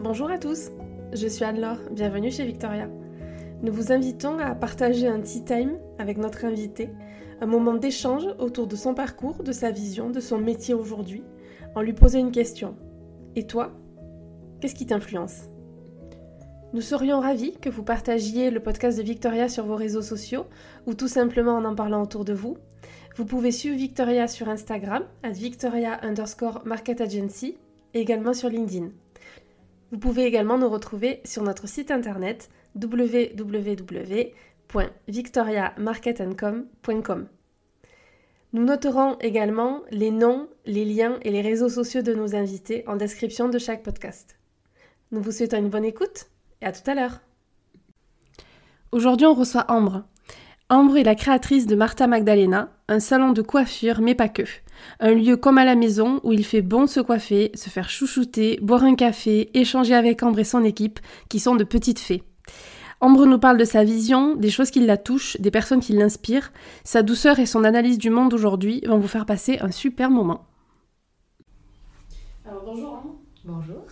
Bonjour à tous, je suis Anne-Laure, bienvenue chez Victoria. Nous vous invitons à partager un tea time avec notre invité, un moment d'échange autour de son parcours, de sa vision, de son métier aujourd'hui, en lui posant une question. Et toi Qu'est-ce qui t'influence? Nous serions ravis que vous partagiez le podcast de Victoria sur vos réseaux sociaux ou tout simplement en en parlant autour de vous. Vous pouvez suivre Victoria sur Instagram, at Victoria underscore Market Agency, et également sur LinkedIn. Vous pouvez également nous retrouver sur notre site internet www.victoriamarketandcom.com. Nous noterons également les noms, les liens et les réseaux sociaux de nos invités en description de chaque podcast. Nous vous souhaitons une bonne écoute et à tout à l'heure. Aujourd'hui, on reçoit Ambre. Ambre est la créatrice de Martha Magdalena, un salon de coiffure mais pas que. Un lieu comme à la maison où il fait bon se coiffer, se faire chouchouter, boire un café, échanger avec Ambre et son équipe, qui sont de petites fées. Ambre nous parle de sa vision, des choses qui la touchent, des personnes qui l'inspirent. Sa douceur et son analyse du monde aujourd'hui vont vous faire passer un super moment. Alors bonjour Ambre. Bonjour.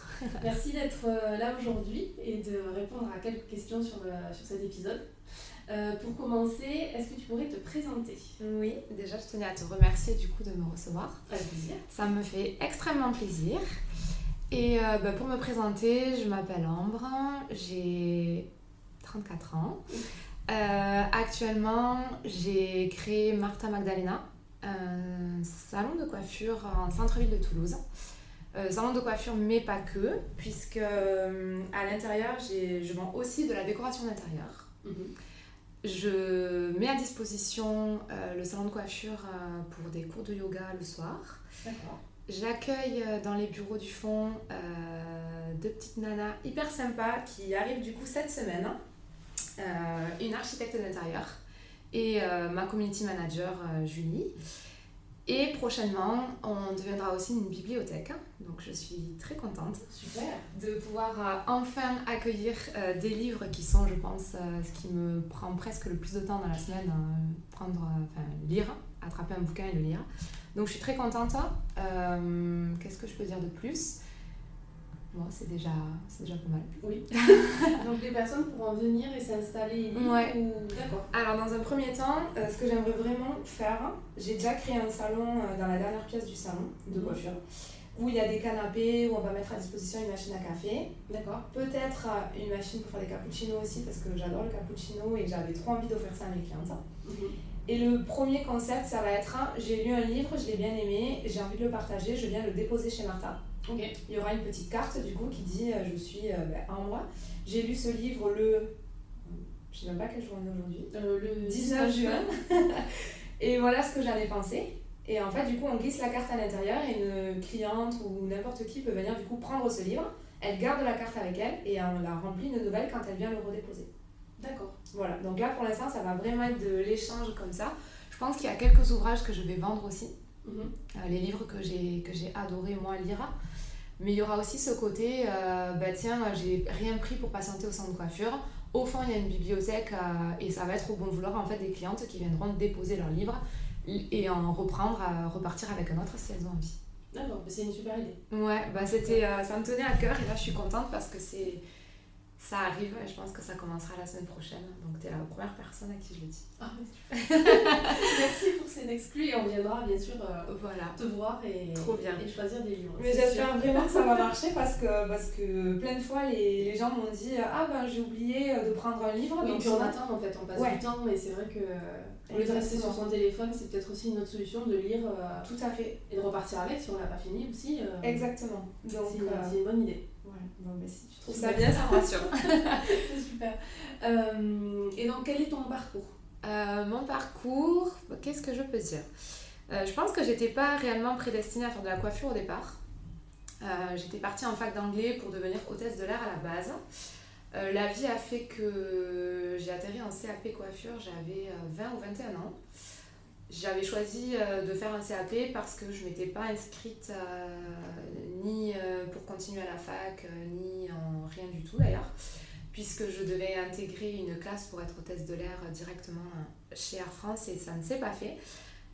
Merci d'être euh, là aujourd'hui et de répondre à quelques questions sur, sur cet épisode. Euh, pour commencer, est-ce que tu pourrais te présenter? Oui, déjà je tenais à te remercier du coup de me recevoir. Avec plaisir. Ça me fait extrêmement plaisir. Et euh, bah, pour me présenter, je m'appelle Ambre, j'ai 34 ans. Euh, actuellement, j'ai créé Martha Magdalena, un salon de coiffure en centre-ville de Toulouse. salon de coiffure, mais pas que, puisque à l'intérieur, je vends aussi de la décoration d'intérieur. Mhm. Je mets à disposition euh, le salon de coiffure euh, pour des cours de yoga le soir. J'accueille euh, dans les bureaux du fond deux petites nanas hyper sympas qui arrivent du coup cette semaine. une architecte d'intérieur et ma community manager Julie. Et prochainement, on deviendra aussi une bibliothèque. Donc je suis très contente Super. de pouvoir euh, enfin accueillir euh, des livres qui sont, je pense, euh, ce qui me prend presque le plus de temps dans la semaine, prendre, enfin lire, attraper un bouquin et le lire. Donc je suis très contente. Qu'est-ce que je peux dire de plus? Bon, c'est déjà, déjà pas mal. Oui. Donc les personnes pourront venir et s'installer Ouais. D'accord. Alors dans un premier temps, euh, ce que j'aimerais vraiment faire, j'ai déjà créé un salon euh, dans la dernière pièce du salon de mhm. coiffure. Où il y a des canapés, où on va mettre à disposition une machine à café. D'accord. Peut-être euh, une machine pour faire des cappuccinos aussi, parce que j'adore le cappuccino et j'avais trop envie d'offrir ça à mes clientes. Mhm. Et le premier concept, ça va être j'ai lu un livre, je l'ai bien aimé, j'ai envie de le partager, je viens le déposer chez Martha. Il y aura une petite carte du coup qui dit euh, je suis euh, ben, en moi. J'ai lu ce livre le. Je sais même pas quel jour on est aujourd'hui. Euh, le 19 juin. et voilà ce que j'en ai pensé. Et en fait, du coup, on glisse la carte à l'intérieur et une cliente ou n'importe qui peut venir du coup prendre ce livre. Elle garde la carte avec elle et on la remplit de nouvelles quand elle vient le redéposer. D'accord. Voilà, donc là pour l'instant, ça va vraiment être de l'échange comme ça. Je pense qu'il y a quelques ouvrages que je vais vendre aussi. Mhm. les livres que j'ai adoré moi lire. Mais il y aura aussi ce côté, euh, bah tiens, j'ai rien pris pour patienter au centre de coiffure. Au fond, il y a une bibliothèque euh, et ça va être au bon vouloir en fait des clientes qui viendront déposer leurs livres et en reprendre, à repartir avec un autre si elles ont envie. D'accord, c'est une super idée. Ouais, bah c'était, euh, ça me tenait à cœur et là je suis contente parce que c'est ça arrive, je pense que ça commencera la semaine prochaine. Donc, tu es la première personne à qui je le dis. Ah, Merci pour ces exclus et on viendra bien sûr euh, voilà. te voir et, Trop bien. et choisir des livres. Mais j'espère vraiment que ça va marcher parce que, parce que plein de fois les, les gens m'ont dit Ah ben j'ai oublié euh, de prendre un livre. Oui, donc puis on attend en fait, on passe du temps et c'est vrai que au lieu de rester sur son téléphone, c'est peut-être aussi une autre solution de lire. Euh, Tout à fait. Et de repartir avec si on l'a pas fini aussi. Exactement. Donc c'est une bonne idée. Bon, mais si tu trouves ça bien, ça rassure. c'est super. Euh, et donc, quel est ton parcours? Euh, Mon parcours, qu'est-ce que je peux dire? Euh, Je pense que j'étais pas réellement prédestinée à faire de la coiffure au départ. j'étais partie en fac d'anglais pour devenir hôtesse de l'air à la base. la vie a fait que j'ai atterri en CAP coiffure, j'avais 20 ou 21 ans. J'avais choisi euh, de faire un CAP parce que je ne m'étais pas inscrite euh, ni euh, pour continuer à la fac, ni en rien du tout d'ailleurs, puisque je devais intégrer une classe pour être hôtesse de l'air directement chez Air France et ça ne s'est pas fait.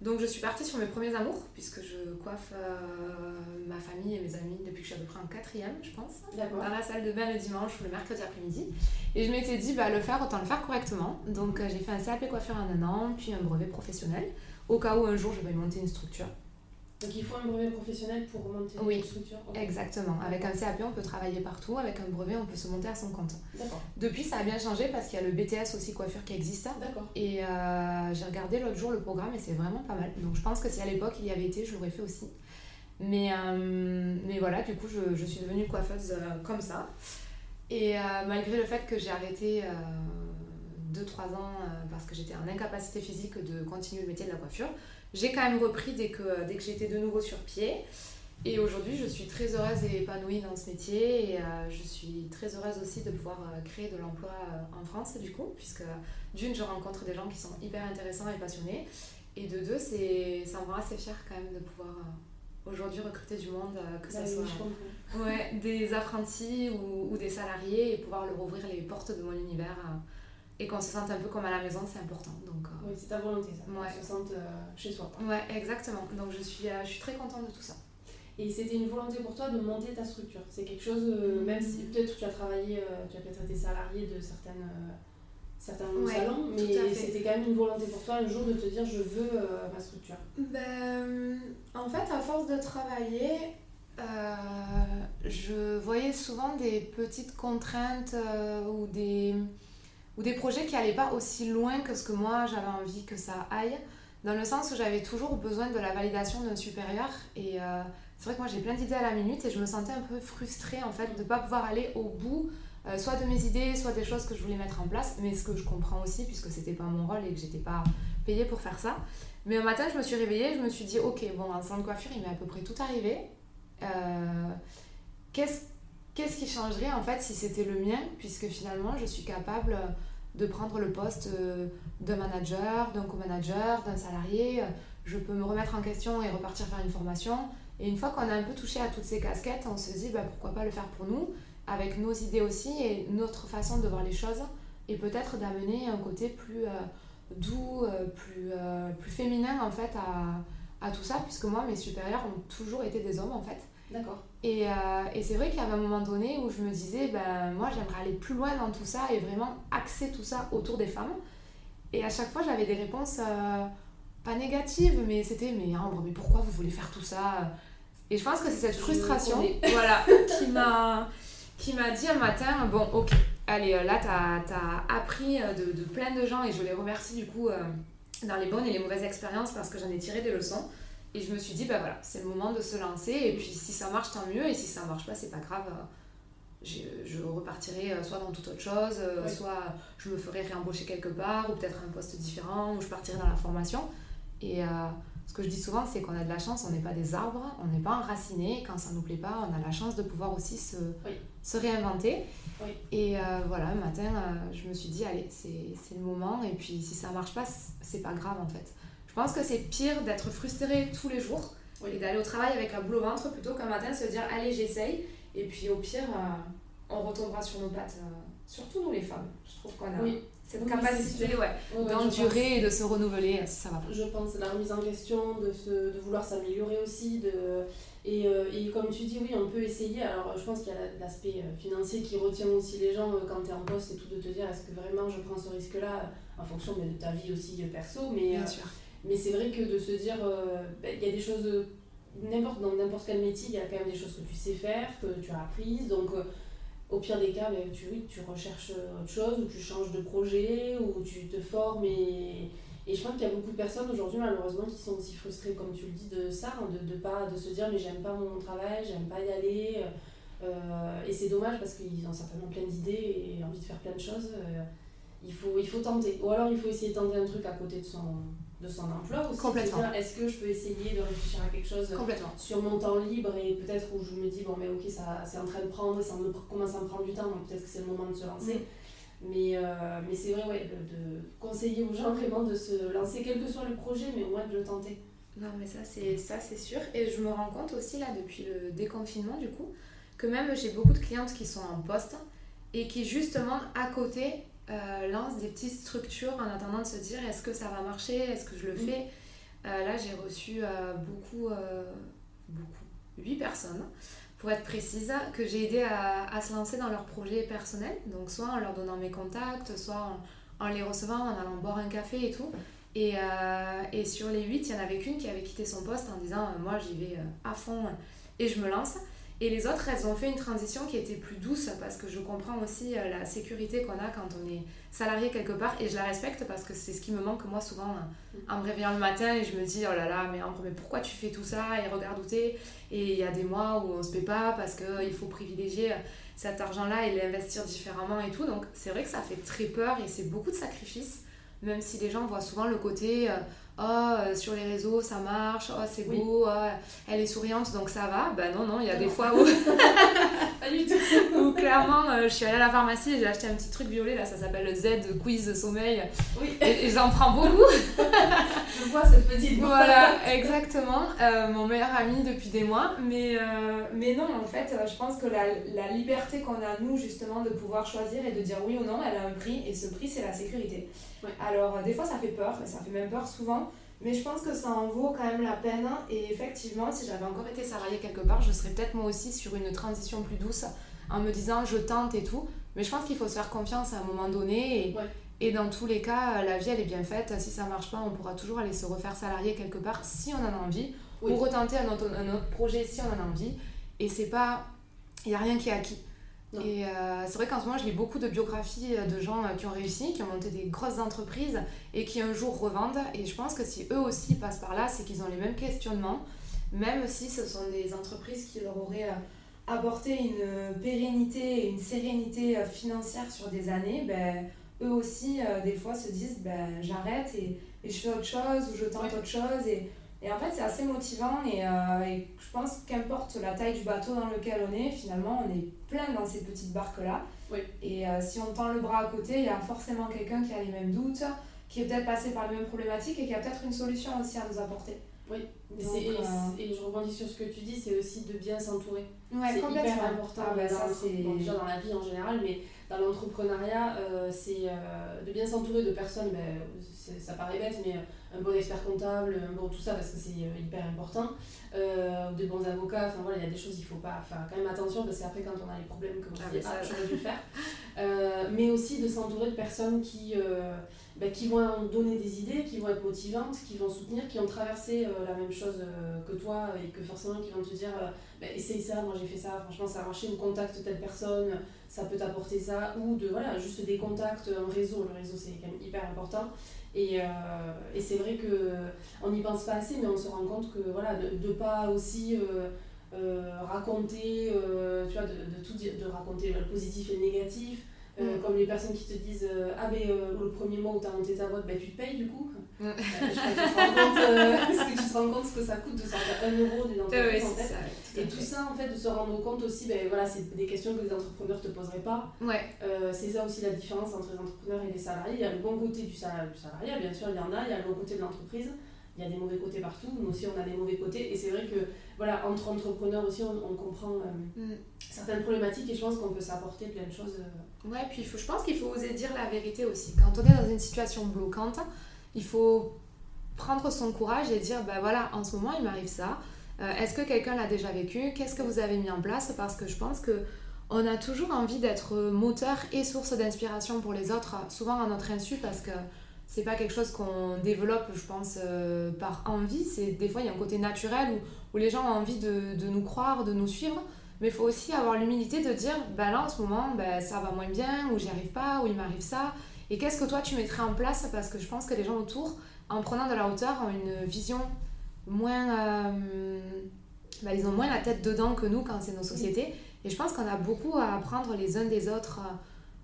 Donc je suis partie sur mes premiers amours, puisque je coiffe euh, ma famille et mes amis depuis que je suis à peu près en quatrième, je pense. Dans la salle de bain le dimanche ou le mercredi après-midi. Et je m'étais dit, bah, le faire, autant le faire correctement. Donc euh, j'ai fait un CAP coiffure en un an, puis un brevet professionnel, au cas où un jour je vais monter une structure. Donc il faut un brevet professionnel pour monter une structure Exactement. Avec un CAP, on peut travailler partout. Avec un brevet, on peut se monter à son compte. D'accord. Depuis, ça a bien changé parce qu'il y a le BTS aussi coiffure qui existe. D'accord. Et euh, j'ai regardé l'autre jour le programme et c'est vraiment pas mal. Donc je pense que si à l'époque il y avait été, je l'aurais fait aussi. Mais, euh, mais voilà, du coup, je, je suis devenue coiffeuse euh, comme ça. Et malgré le fait que j'ai arrêté 2-3 ans parce que j'étais en incapacité physique de continuer le métier de la coiffure, j'ai quand même repris dès que, dès que j'étais de nouveau sur pied. Et aujourd'hui, je suis très heureuse et épanouie dans ce métier. Et euh, je suis très heureuse aussi de pouvoir euh, créer de l'emploi euh, en France, du coup, puisque d'une, je rencontre des gens qui sont hyper intéressants et passionnés. Et de deux, ça me rend assez fière quand même de pouvoir aujourd'hui recruter du monde, que ce bah soit ouais, des apprentis ou, ou, des salariés, et pouvoir leur ouvrir les portes de mon univers et qu'on se sente un peu comme à la maison, c'est important. Donc, euh, Oui, c'est ta volonté, ça. Ouais. Qu'on se sente euh, chez soi. Ouais, exactement. Donc je suis, euh, je suis très contente de tout ça. Et c'était une volonté pour toi de monter ta structure. C'est quelque chose, mm. même si peut-être tu as travaillé, tu as peut-être été salarié de certaines, certains salons, mais c'était quand même une volonté pour toi un jour de te dire je veux ma structure. Ben, en fait, à force de travailler, je voyais souvent des petites contraintes ou des ou des projets qui n'allaient pas aussi loin que ce que moi j'avais envie que ça aille, dans le sens où j'avais toujours besoin de la validation d'un supérieur. Et euh, c'est vrai que moi j'ai plein d'idées à la minute et je me sentais un peu frustrée en fait de ne pas pouvoir aller au bout, euh, soit de mes idées, soit des choses que je voulais mettre en place, mais ce que je comprends aussi puisque c'était pas mon rôle et que j'étais pas payée pour faire ça. Mais un matin je me suis réveillée, je me suis dit ok, bon, un salon de coiffure il m'est à peu près tout arrivé. Euh, qu'est-ce qu'est-ce qui changerait en fait si c'était le mien, puisque finalement je suis capable de prendre le poste euh, d'un manager, d'un co-manager, d'un salarié. Je peux me remettre en question et repartir faire une formation. Et une fois qu'on a un peu touché à toutes ces casquettes, on se dit bah, pourquoi pas le faire pour nous, avec nos idées aussi et notre façon de voir les choses, et peut-être d'amener un côté plus euh, doux, euh, plus, féminin en fait à, à tout ça, puisque moi mes supérieurs ont toujours été des hommes en fait. D'accord. Et, euh, et c'est vrai qu'il y avait un moment donné où je me disais, ben, moi j'aimerais aller plus loin dans tout ça et vraiment axer tout ça autour des femmes. Et à chaque fois j'avais des réponses euh, pas négatives, mais c'était, mais Ambre, mais pourquoi vous voulez faire tout ça? Et je pense que c'est cette frustration voilà, qui m'a qui m'a dit un matin, bon ok, allez, euh, là t'as as appris de, de, plein de gens et je les remercie du coup dans les bonnes et les mauvaises expériences parce que j'en ai tiré des leçons. Et je me suis dit, bah voilà, c'est le moment de se lancer. Et puis si ça marche, tant mieux. Et si ça marche pas, c'est pas grave. Je, je, repartirai euh, soit dans toute autre chose, euh, soit je me ferai réembaucher quelque part, ou peut-être un poste différent, ou je partirai dans la formation. Et euh, ce que je dis souvent, c'est qu'on a de la chance, on n'est pas des arbres, on n'est pas enracinés. Quand ça nous plaît pas, on a la chance de pouvoir aussi se, se réinventer. Et voilà, un matin, je me suis dit, allez, c'est le moment. Et puis si ça marche pas, c'est pas grave en fait. Je pense que c'est pire d'être frustré tous les jours et d'aller au travail avec boule au ventre plutôt qu'un matin se dire allez j'essaye et puis au pire euh, on retombera sur nos pattes. Euh, surtout nous les femmes, je trouve qu'on a cette capacité d'endurer et de se renouveler si ça va Je pense la remise en question, de, se, de vouloir s'améliorer aussi. De, et, euh, et, comme tu dis, oui, on peut essayer. Alors je pense qu'il y a l'aspect financier qui retient aussi les gens quand tu es en poste et tout, de te dire est-ce que vraiment je prends ce risque-là en fonction de ta vie aussi perso. Mais, Bien sûr mais c'est vrai que de se dire, euh, ben, il y a des choses, n'importe, dans n'importe quel métier, il y a quand même des choses que tu sais faire, que tu as apprises. Donc, euh, au pire des cas, ben, tu, tu recherches autre chose, ou tu changes de projet, ou tu te formes. Et, et je pense qu'il y a beaucoup de personnes aujourd'hui, malheureusement, qui sont aussi frustrées, comme tu le dis, de ça, hein, de, de, pas, de se dire, mais j'aime pas mon travail, j'aime pas y aller. Euh, et c'est dommage parce qu'ils ont certainement plein d'idées et envie de faire plein de choses. il, faut, il faut tenter. Ou alors il faut essayer de tenter un truc à côté de son, de son emploi aussi. Complètement. Est-ce que je peux essayer de réfléchir à quelque chose sur mon temps libre et peut-être où je me dis, bon, mais ok, ça, c'est en train de prendre ça me, commence à me prendre du temps, donc peut-être que c'est le moment de se lancer. Mm. Mais, euh, mais c'est vrai, ouais, de, conseiller aux gens vraiment de se lancer, quel que soit le projet, mais au moins de le tenter. Non, mais ça, c'est, ça, c'est sûr. Et je me rends compte aussi, là, depuis le déconfinement, du coup, que même j'ai beaucoup de clientes qui sont en poste et qui, justement, à côté, euh, lance des petites structures en attendant de se dire est-ce que ça va marcher, est-ce que je le mm. fais? là, j'ai reçu beaucoup, beaucoup, 8 personnes, pour être précise, que j'ai aidé à, à, se lancer dans leurs projets personnels. Donc, soit en leur donnant mes contacts, soit en, en les recevant, en allant boire un café et tout. Et, et, sur les 8, il n'y en avait qu'une qui avait quitté son poste en disant Moi, j'y vais à fond et je me lance. Et les autres, elles ont fait une transition qui était plus douce parce que je comprends aussi euh, la sécurité qu'on a quand on est salarié quelque part et je la respecte parce que c'est ce qui me manque moi souvent euh, en me réveillant le matin et je me dis oh là là mais Ambre mais pourquoi tu fais tout ça et regarde où t'es? Et il y a des mois où on se paie pas parce qu'il faut privilégier euh, cet argent là et l'investir différemment et tout. Donc c'est vrai que ça fait très peur et c'est beaucoup de sacrifices même si les gens voient souvent le côté oh, sur les réseaux ça marche, oh, c'est beau, oh, elle est souriante donc ça va. Ben non, non, il y a des fois où. Pas du tout. où clairement, euh, je suis allée à la pharmacie et j'ai acheté un petit truc violet là, ça s'appelle le Z Quiz Sommeil. Oui. Et, j'en prends beaucoup. je vois cette petite Voilà, exactement. Euh, mon meilleur ami depuis des mois. Mais, mais non, en fait, je pense que la, la liberté qu'on a, nous, justement, de pouvoir choisir et de dire oui ou non, elle a un prix et ce prix, c'est la sécurité. Alors, des fois, ça fait peur, ça fait même peur souvent. Mais je pense que ça en vaut quand même la peine. Et effectivement, si j'avais encore été salariée quelque part, je serais peut-être moi aussi sur une transition plus douce en me disant je tente et tout. Mais je pense qu'il faut se faire confiance à un moment donné. Et, et dans tous les cas, la vie elle est bien faite. Si ça marche pas, on pourra toujours aller se refaire salarié quelque part si on en a envie. Ou retenter un autre, un autre projet si on en a envie. Et c'est pas. Il n'y a rien qui est acquis. Et euh, c'est vrai qu'en ce moment, je lis beaucoup de biographies euh, de gens euh, qui ont réussi, qui ont monté des grosses entreprises et qui un jour revendent. Et je pense que si eux aussi passent par là, c'est qu'ils ont les mêmes questionnements, même si ce sont des entreprises qui leur auraient apporté une pérennité et une sérénité financière sur des années, ben, eux aussi, des fois, se disent ben, j'arrête et, et, je fais autre chose ou je tente autre chose. Et, et en fait, c'est assez motivant et, et je pense qu'importe la taille du bateau dans lequel on est, finalement, on est plein dans ces petites barques-là. Oui. Et euh, si on tend le bras à côté, il y a forcément quelqu'un qui a les mêmes doutes, qui est peut-être passé par les mêmes problématiques et qui a peut-être une solution aussi à nous apporter. Oui, et, euh, et, je rebondis sur ce que tu dis, c'est aussi de bien s'entourer. Ouais, c'est hyper important ah, bah, ça, déjà dans la vie en général, mais dans l'entrepreneuriat, euh, c'est de bien s'entourer de personnes, ben, ça paraît bête, mais un bon expert comptable, un bon tout ça, parce que c'est hyper important euh, de bons avocats. Enfin voilà, il y a des choses, il faut pas faire quand même attention parce qu'après, quand on a les problèmes que vous ah, ah j'aurais dû faire. Euh, mais aussi de s'entourer de personnes qui, euh, bah, qui vont donner des idées, qui vont être motivantes, qui vont soutenir, qui ont traversé euh, la même chose que toi et que forcément qui vont te dire bah, essaye ça, moi j'ai fait ça, franchement ça a marché, ou contacte telle personne, ça peut t'apporter ça, ou de voilà, juste des contacts, un réseau. Le réseau c'est quand même hyper important. Et, euh, et c'est vrai qu'on n'y pense pas assez, mais on se rend compte que voilà, de ne pas aussi euh, euh, raconter, tu vois, de, de, tout dire, de raconter le positif et le négatif, mm. comme les personnes qui te disent Ah, ben le premier mois où tu as monté ta boîte, ben, tu te payes du coup. Mm. je crois que tu te rends compte, que tu te rends compte ce que ça coûte de sortir 1 euro d'une entreprise en fait. et tout ça, en fait, de se rendre compte aussi, ben, voilà, c'est des questions que les entrepreneurs ne te poseraient pas. Ouais. Euh, c'est ça aussi la différence entre les entrepreneurs et les salariés. Il y a le bon côté du, salarié, bien sûr, il y en a, il y a le bon côté de l'entreprise. Il y a des mauvais côtés partout, nous aussi on a des mauvais côtés. Et c'est vrai que, voilà, entre entrepreneurs aussi, on, comprend euh, mm. certaines problématiques et je pense qu'on peut s'apporter plein de choses. Euh. Ouais, puis il faut, je pense qu'il faut oser dire la vérité aussi. Quand on est dans une situation bloquante, il faut prendre son courage et dire, ben voilà, en ce moment, il m'arrive ça. Euh, est-ce que quelqu'un l'a déjà vécu? Qu'est-ce que vous avez mis en place? Parce que je pense que on a toujours envie d'être moteur et source d'inspiration pour les autres, souvent à notre insu, parce que c'est pas quelque chose qu'on développe, je pense, euh, par envie. C'est des fois il y a un côté naturel où, les gens ont envie de, nous croire, de nous suivre. Mais il faut aussi avoir l'humilité de dire, bah là en ce moment, bah, ça va moins bien, ou j'y arrive pas, ou il m'arrive ça. Et qu'est-ce que toi tu mettrais en place? Parce que je pense que les gens autour, en prenant de la hauteur, ont une vision moins. Euh, bah, ils ont moins la tête dedans que nous quand c'est nos sociétés. Et je pense qu'on a beaucoup à apprendre les uns des autres.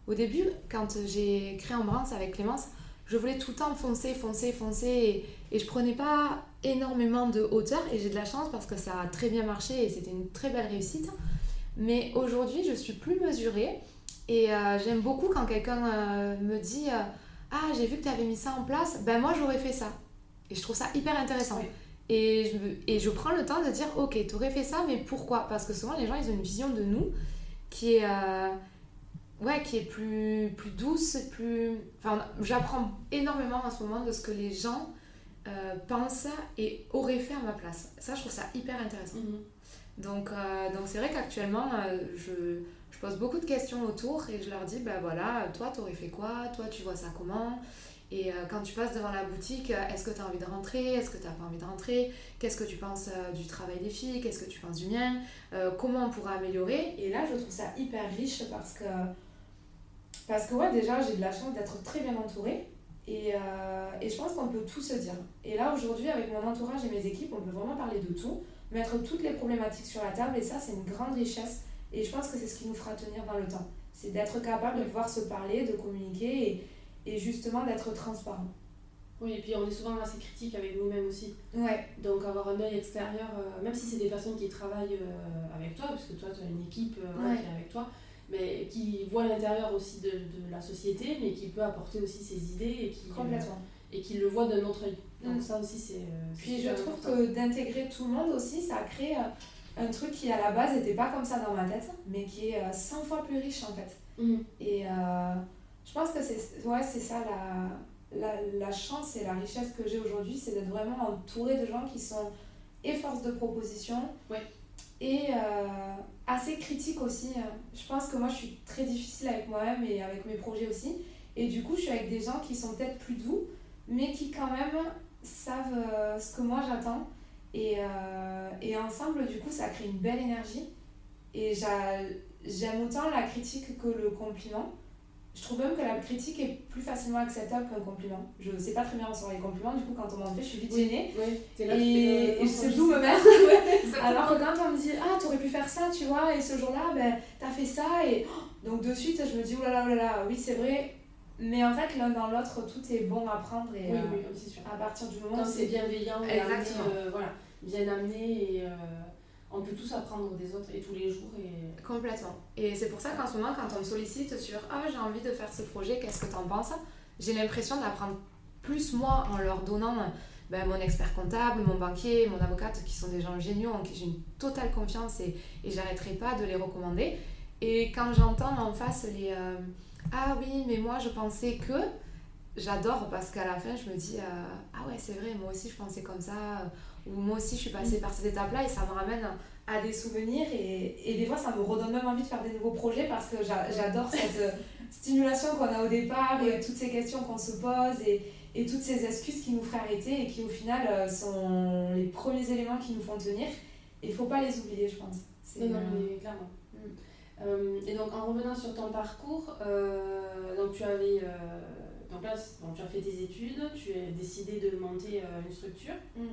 Au début, quand j'ai créé Embrance avec Clémence, je voulais tout le temps foncer, foncer, foncer. Et, et je prenais pas énormément de hauteur. Et j'ai de la chance parce que ça a très bien marché et c'était une très belle réussite. Mais aujourd'hui, je suis plus mesurée. Et euh, j'aime beaucoup quand quelqu'un euh, me dit euh, Ah, j'ai vu que tu avais mis ça en place, ben moi j'aurais fait ça. Et je trouve ça hyper intéressant. Et, je, et je prends le temps de dire Ok, tu aurais fait ça, mais pourquoi? Parce que souvent les gens ils ont une vision de nous qui est, ouais, qui est plus, plus douce, plus. Enfin, j'apprends énormément en ce moment de ce que les gens euh, pense et aurait fait à ma place. Ça, je trouve ça hyper intéressant. Mhm. Donc, donc c'est vrai qu'actuellement, je pose beaucoup de questions autour et je leur dis, bah voilà, toi, t'aurais fait quoi? Toi, tu vois ça comment? Et euh, quand tu passes devant la boutique, euh, est-ce que tu as envie de rentrer? Est-ce que tu n'as pas envie de rentrer? Qu'est-ce que tu penses euh, du travail des filles? Qu'est-ce que tu penses du mien? Comment on pourra améliorer? Et là, je trouve ça hyper riche parce que, parce que ouais, déjà, j'ai de la chance d'être très bien entourée. Et, et je pense qu'on peut tout se dire. Et là, aujourd'hui, avec mon entourage et mes équipes, on peut vraiment parler de tout, mettre toutes les problématiques sur la table. Et ça, c'est une grande richesse. Et je pense que c'est ce qui nous fera tenir dans le temps. C'est d'être capable de pouvoir se parler, de communiquer et, et justement d'être transparent. Oui, et puis on est souvent assez critique avec nous-mêmes aussi. Ouais, Donc avoir un œil extérieur, euh, même si c'est des personnes qui travaillent euh, avec toi, parce que toi tu as une équipe euh, Ouais. qui est avec toi, mais qui voit l'intérieur aussi de, de la société, mais qui peut apporter aussi ses idées et qui, et qui le voit d'un autre œil. Donc Mm. ça aussi c'est... Puis je trouve important. que d'intégrer tout le monde aussi, ça crée un truc qui à la base n'était pas comme ça dans ma tête, mais qui est euh, 100 fois plus riche en fait. Mhm. Et euh, je pense que c'est ouais, c'est ça la, la, la chance et la richesse que j'ai aujourd'hui, c'est d'être vraiment entourée de gens qui sont et force de proposition et euh, assez critiques aussi. hein. Je pense que moi je suis très difficile avec moi-même et avec mes projets aussi. Et du coup, je suis avec des gens qui sont peut-être plus doux, mais qui quand même savent euh, ce que moi j'attends. Et, euh, et ensemble, du coup, ça crée une belle énergie. Et j'a- j'aime autant la critique que le compliment. Je trouve même que la critique est plus facilement acceptable qu'un compliment. Je sais pas très bien recevoir les compliments, du coup, quand on m'en fait, je suis vite gênée. Oui, là, Et, et je sais d'où me mettre. Alors que quand on me dit, ah, t'aurais pu faire ça, tu vois, et ce jour-là, ben, t'as fait ça, et oh, donc de suite, je me dis, oulala, oulala, oui, c'est vrai. Mais en fait, l'un dans l'autre, tout est bon à prendre, et Oui, euh, oui, c'est sûr. à partir du moment Quand où c'est bienveillant, et amené, Exactement. euh, voilà, bien amené et euh, on peut tous apprendre des autres et tous les jours. Et... Complètement. Et c'est pour ça qu'en ce moment, quand on me sollicite sur Ah, j'ai envie de faire ce projet, qu'est-ce que t'en penses? J'ai l'impression d'apprendre plus moi en leur donnant ben, mon expert comptable, mon banquier, mon avocate, qui sont des gens géniaux en qui j'ai une totale confiance et, et j'arrêterai pas de les recommander. Et quand j'entends en face les euh, Ah oui, mais moi je pensais que. J'adore parce qu'à la fin je me dis euh, Ah ouais, c'est vrai, moi aussi je pensais comme ça. Ou moi aussi je suis passée par cette étape-là et ça me ramène à des souvenirs et, et des fois ça me redonne même envie de faire des nouveaux projets parce que j'a- j'adore cette euh, stimulation qu'on a au départ et toutes ces questions qu'on se pose et, et toutes ces excuses qui nous feraient arrêter et qui au final euh, sont les premiers éléments qui nous font tenir et il faut pas les oublier je pense. C'est, Non, non, mais clairement. Euh, et donc en revenant sur ton parcours, euh, donc tu avais euh, donc là, bon, tu as fait tes études, tu as décidé de monter euh, une structure mm,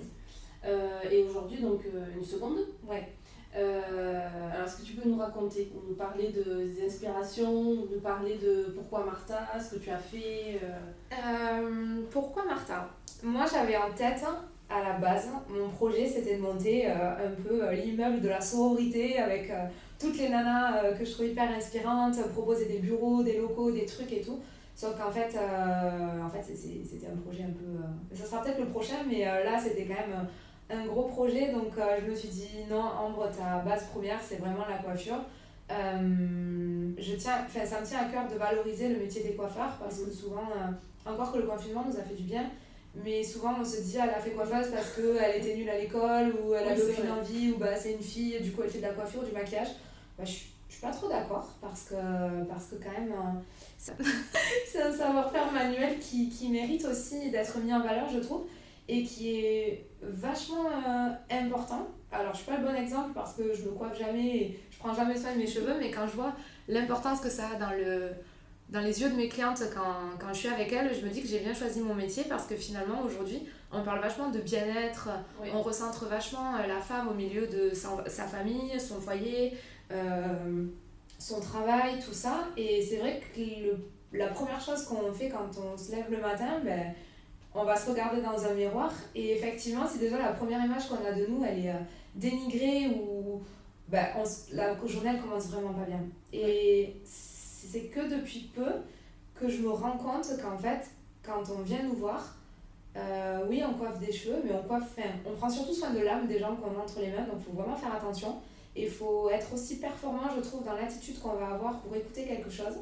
euh, et aujourd'hui donc euh, une seconde. ouais. Euh, alors est-ce que tu peux nous raconter, nous parler de, des inspirations, nous parler de pourquoi Martha, ce que tu as fait euh, Euh, pourquoi Martha? Moi j'avais en tête à la base, mon projet c'était de monter euh, un peu euh, l'immeuble de la sororité avec euh, toutes les nanas euh, que je trouvais hyper inspirantes, proposer des bureaux, des locaux, des trucs et tout. Sauf qu'en fait, euh, en fait c'était un projet un peu. euh, ça sera peut-être le prochain, mais euh, là c'était quand même euh, un gros projet. Donc euh, je me suis dit non, Ambre, ta base première c'est vraiment la coiffure. Euh, je tiens, ça me tient à cœur de valoriser le métier des coiffeurs parce que souvent, euh, encore que le confinement nous a fait du bien, mais souvent on se dit elle a fait coiffeuse parce qu'elle était nulle à l'école ou elle Oui, avait aucune envie ou bah, c'est une fille, du coup elle fait de la coiffure, du maquillage. Bah, je, suis- je suis pas trop d'accord parce que, parce que quand même euh, c'est un savoir-faire manuel qui, qui mérite aussi d'être mis en valeur, je trouve, et qui est vachement euh, important. Alors je suis pas le bon exemple parce que je me coiffe jamais et je prends jamais soin de mes cheveux. mais quand je vois l'importance que ça a dans, le, dans les yeux de mes clientes quand, quand je suis avec elles, je me dis que j'ai bien choisi mon métier parce que finalement aujourd'hui on parle vachement de bien-être, Oui. on recentre vachement euh, la femme au milieu de sa, sa famille, son foyer, son travail, tout ça. Et c'est vrai que la première chose qu'on fait quand on se lève le matin, ben, on va se regarder dans un miroir. Et effectivement, c'est déjà la première image qu'on a de nous, elle est euh, dénigrée ou ben, la journée elle commence vraiment pas bien. Et c'est que depuis peu que je me rends compte qu'en fait, quand on vient nous voir, euh, oui, on coiffe des cheveux, mais on coiffe, on prend surtout soin de l'âme des gens qu'on a entre les mains, donc il faut vraiment faire attention. Il faut être aussi performant, je trouve, dans l'attitude qu'on va avoir pour écouter quelque chose,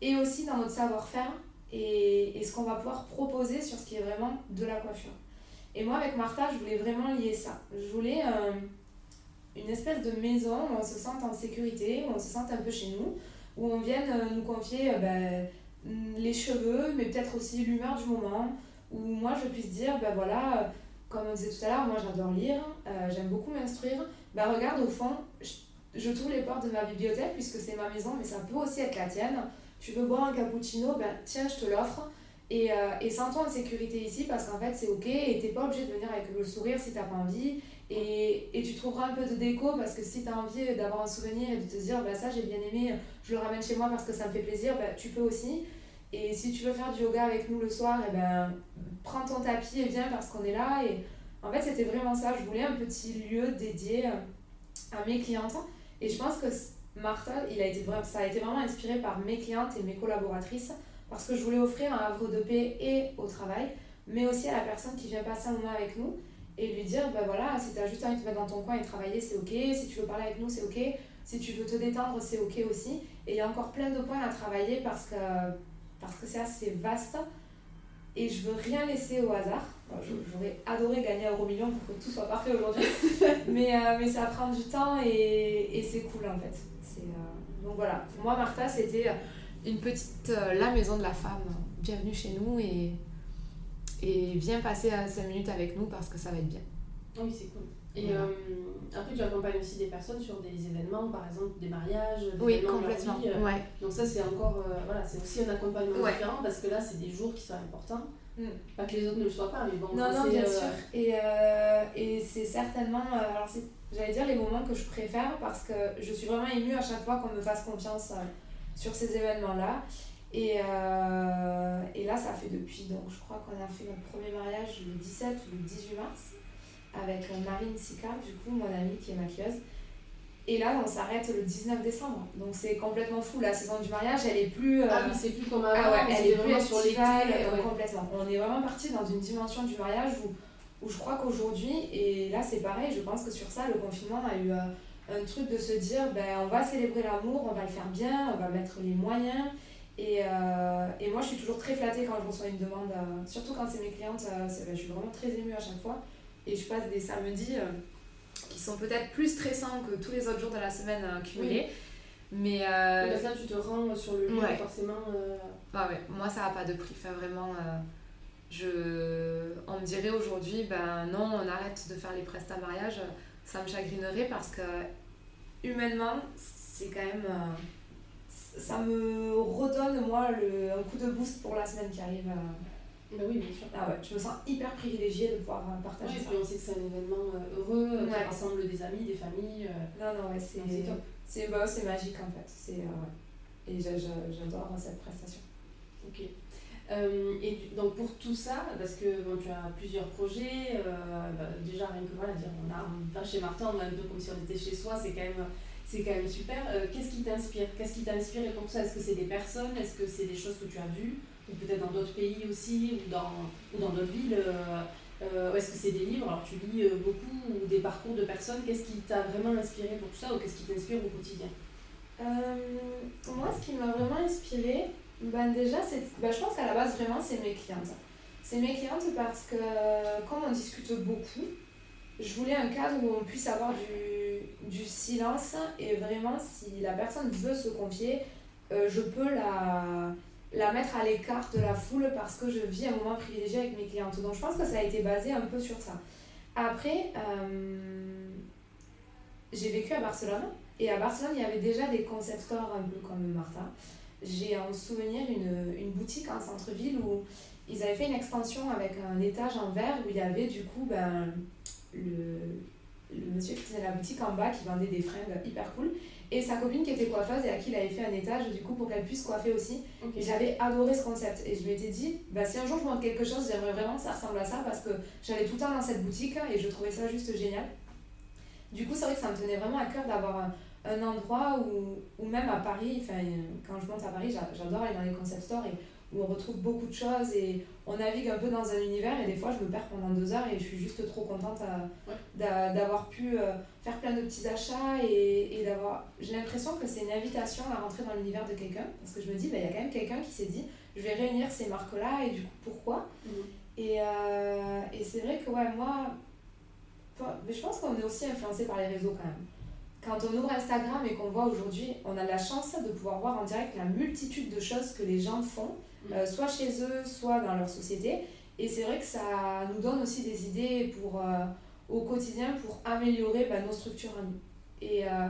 et aussi dans notre savoir-faire et, et ce qu'on va pouvoir proposer sur ce qui est vraiment de la coiffure. Et moi, avec Martha, je voulais vraiment lier ça. Je voulais euh, une espèce de maison où on se sente en sécurité, où on se sente un peu chez nous, où on vienne euh, nous confier ben, les cheveux, mais peut-être aussi l'humeur du moment, où moi je puisse dire, ben voilà, comme on disait tout à l'heure, moi j'adore lire, j'aime beaucoup m'instruire. Ben regarde, au fond, je, trouve les portes de ma bibliothèque puisque c'est ma maison, mais ça peut aussi être la tienne. Tu veux boire un cappuccino, ben tiens, je te l'offre. Et, euh, et sens-toi en sécurité ici parce qu'en fait c'est ok et t'es pas obligé de venir avec le sourire si t'as pas envie. Et, et, tu trouveras un peu de déco parce que si tu as envie d'avoir un souvenir et de te dire bah ça j'ai bien aimé, je le ramène chez moi parce que ça me fait plaisir, bah, tu peux aussi. Et si tu veux faire du yoga avec nous le soir, et eh ben, prends ton tapis et viens parce qu'on est là. En fait c'était vraiment ça, je voulais un petit lieu dédié à mes clientes. Et je pense que Martha, il a été ça a été vraiment inspiré par mes clientes et mes collaboratrices parce que je voulais offrir un havre de paix et au travail, mais aussi à la personne qui vient passer un moment avec nous et lui dire ben voilà, si tu as juste envie de te mettre dans ton coin et travailler, c'est ok, si tu veux parler avec nous, c'est ok, si tu veux te détendre, c'est ok aussi. Et il y a encore plein de points à travailler parce que parce que c'est assez vaste et je veux rien laisser au hasard. J'aurais adoré gagner un euro million pour que tout soit parfait aujourd'hui, mais, euh, mais ça prend du temps et, et c'est cool en fait. Euh, donc voilà, pour moi Martha c'était une petite, euh, la maison de la femme. Bienvenue chez nous et, et viens passer 5 minutes avec nous parce que ça va être bien. Oui, c'est cool. Et euh, après, tu accompagnes aussi des personnes sur des événements, par exemple des mariages, des oui, complètement. Euh. ouais. Donc ça, c'est encore, voilà, c'est aussi un accompagnement différent parce que là, c'est des jours qui sont importants. Mm. Pas que les autres ne le soient pas, mais bon. Non, non, bien sûr. Et, et c'est certainement, alors j'allais dire les moments que je préfère parce que je suis vraiment émue à chaque fois qu'on me fasse confiance sur ces événements-là. Et, euh, et, là, ça fait depuis, donc je crois qu'on a fait notre premier mariage le 17 ou le 18 mars avec Marine Sicard, du coup, mon amie qui est maquilleuse. Et là, on s'arrête le 19 décembre. Donc c'est complètement fou. La saison du mariage, elle est plus. Euh, ah oui, c'est plus comme avant. Ah ouais, elle est plus sur l'été. Euh, complètement. On est vraiment parti dans une dimension du mariage où, où je crois qu'aujourd'hui, et là c'est pareil, je pense que sur ça, le confinement a eu un truc de se dire ben, on va célébrer l'amour, on va le faire bien, on va mettre les moyens. Et, euh, et moi, je suis toujours très flattée quand je reçois une demande, euh, surtout quand c'est mes clientes, euh, ben, je suis vraiment très émue à chaque fois. Et je passe des samedis qui sont peut-être plus stressants que tous les autres jours de la semaine cumulés. Mais là, tu te rends sur le lieu, forcément. Bah ouais, moi, ça n'a pas de prix. Enfin, vraiment, je... on me dirait aujourd'hui, ben non, on arrête de faire les prestats mariage ça me chagrinerait parce que humainement, c'est quand même. Euh, ça me redonne, moi, le, un coup de boost pour la semaine qui arrive. Euh. Bah oui, bien sûr. Ah ouais, je me sens hyper privilégiée de pouvoir euh, partager ça. on sait que c'est un événement heureux, qui rassemble des amis, des familles. Non, non, ouais, c'est top. C'est bah, magique en fait. C'est, ouais. Et j'adore cette prestation. Ok. Euh, et donc pour tout ça, parce que bon, tu as plusieurs projets, euh, bah, déjà rien que voilà, dire on, a, va chez Martin, on a un peu comme si on était chez soi, c'est quand même, c'est quand même super. Euh, qu'est-ce qui t'inspire? Qu'est-ce qui t'inspire et pour ça Est-ce que c'est des personnes? Est-ce que c'est des choses que tu as vues? Ou peut-être dans d'autres pays aussi Ou dans, ou dans d'autres villes Ou est-ce que c'est des livres? Alors tu lis beaucoup ou des parcours de personnes. Qu'est-ce qui t'a vraiment inspiré pour tout ça ou qu'est-ce qui t'inspire au quotidien? Moi, ce qui m'a vraiment inspiré, ben déjà, ben je pense qu'à la base, vraiment, c'est mes clientes. C'est mes clientes parce que, comme on discute beaucoup, je voulais un cadre où on puisse avoir du, du silence et vraiment, si la personne veut se confier, euh, je peux la, la mettre à l'écart de la foule parce que je vis un moment privilégié avec mes clientes. Donc, je pense que ça a été basé un peu sur ça. Après, euh, j'ai vécu à Barcelone et à Barcelone, il y avait déjà des concept stores un peu comme Martha j'ai en souvenir une, une boutique en centre-ville où ils avaient fait une extension avec un étage en verre où il y avait du coup ben, le, le monsieur qui tenait la boutique en bas qui vendait des fringues hyper cool et sa copine qui était coiffeuse et à qui il avait fait un étage du coup pour qu'elle puisse coiffer aussi. Et j'avais adoré ce concept et je m'étais dit, bah, si un jour je monte quelque chose, j'aimerais vraiment que ça ressemble à ça parce que j'allais tout le temps dans cette boutique et je trouvais ça juste génial. Du coup, c'est vrai que ça me tenait vraiment à cœur d'avoir un, un endroit où, où même à Paris, quand je monte à Paris, j'adore aller dans les concept stores et où on retrouve beaucoup de choses et on navigue un peu dans un univers et des fois je me perds pendant deux heures et je suis juste trop contente euh, d'avoir pu euh, faire plein de petits achats et, et d'avoir... J'ai l'impression que c'est une invitation à rentrer dans l'univers de quelqu'un parce que je me dis, bah, il y a quand même quelqu'un qui s'est dit, je vais réunir ces marques-là et du coup pourquoi? Mmh. Et, et c'est vrai que ouais, moi, mais je pense qu'on est aussi influencé par les réseaux quand même. Quand on ouvre Instagram et qu'on voit aujourd'hui, on a la chance de pouvoir voir en direct la multitude de choses que les gens font. Euh, soit chez eux, soit dans leur société. Et c'est vrai que ça nous donne aussi des idées pour, euh, au quotidien pour améliorer bah, nos structures Et euh,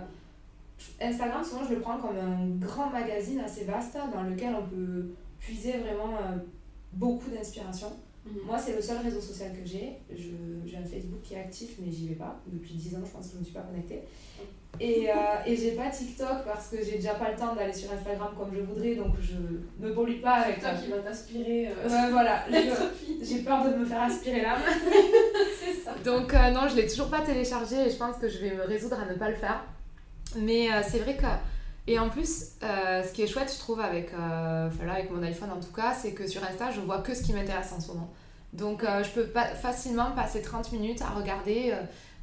Instagram, souvent, je le prends comme un grand magazine assez vaste dans lequel on peut puiser vraiment beaucoup d'inspiration. Mhm. Moi, c'est le seul réseau social que j'ai. J'ai un Facebook qui est actif, mais j'y vais pas. Depuis 10 ans, je pense que je ne suis pas connectée. Et, euh, et j'ai pas TikTok parce que j'ai déjà pas le temps d'aller sur Instagram comme je voudrais, donc je me pollue pas avec. TikTok qui va t'inspirer. Euh... Ouais, voilà. j'ai peur de me faire aspirer l'âme. c'est ça. Donc, euh, non, je l'ai toujours pas téléchargé et je pense que je vais me résoudre à ne pas le faire. Mais euh, c'est vrai que et en plus, euh, ce qui est chouette, je trouve, avec, euh, avec mon iPhone en tout cas, c'est que sur Insta, je vois que ce qui m'intéresse en ce moment. Donc, euh, je peux facilement passer 30 minutes à regarder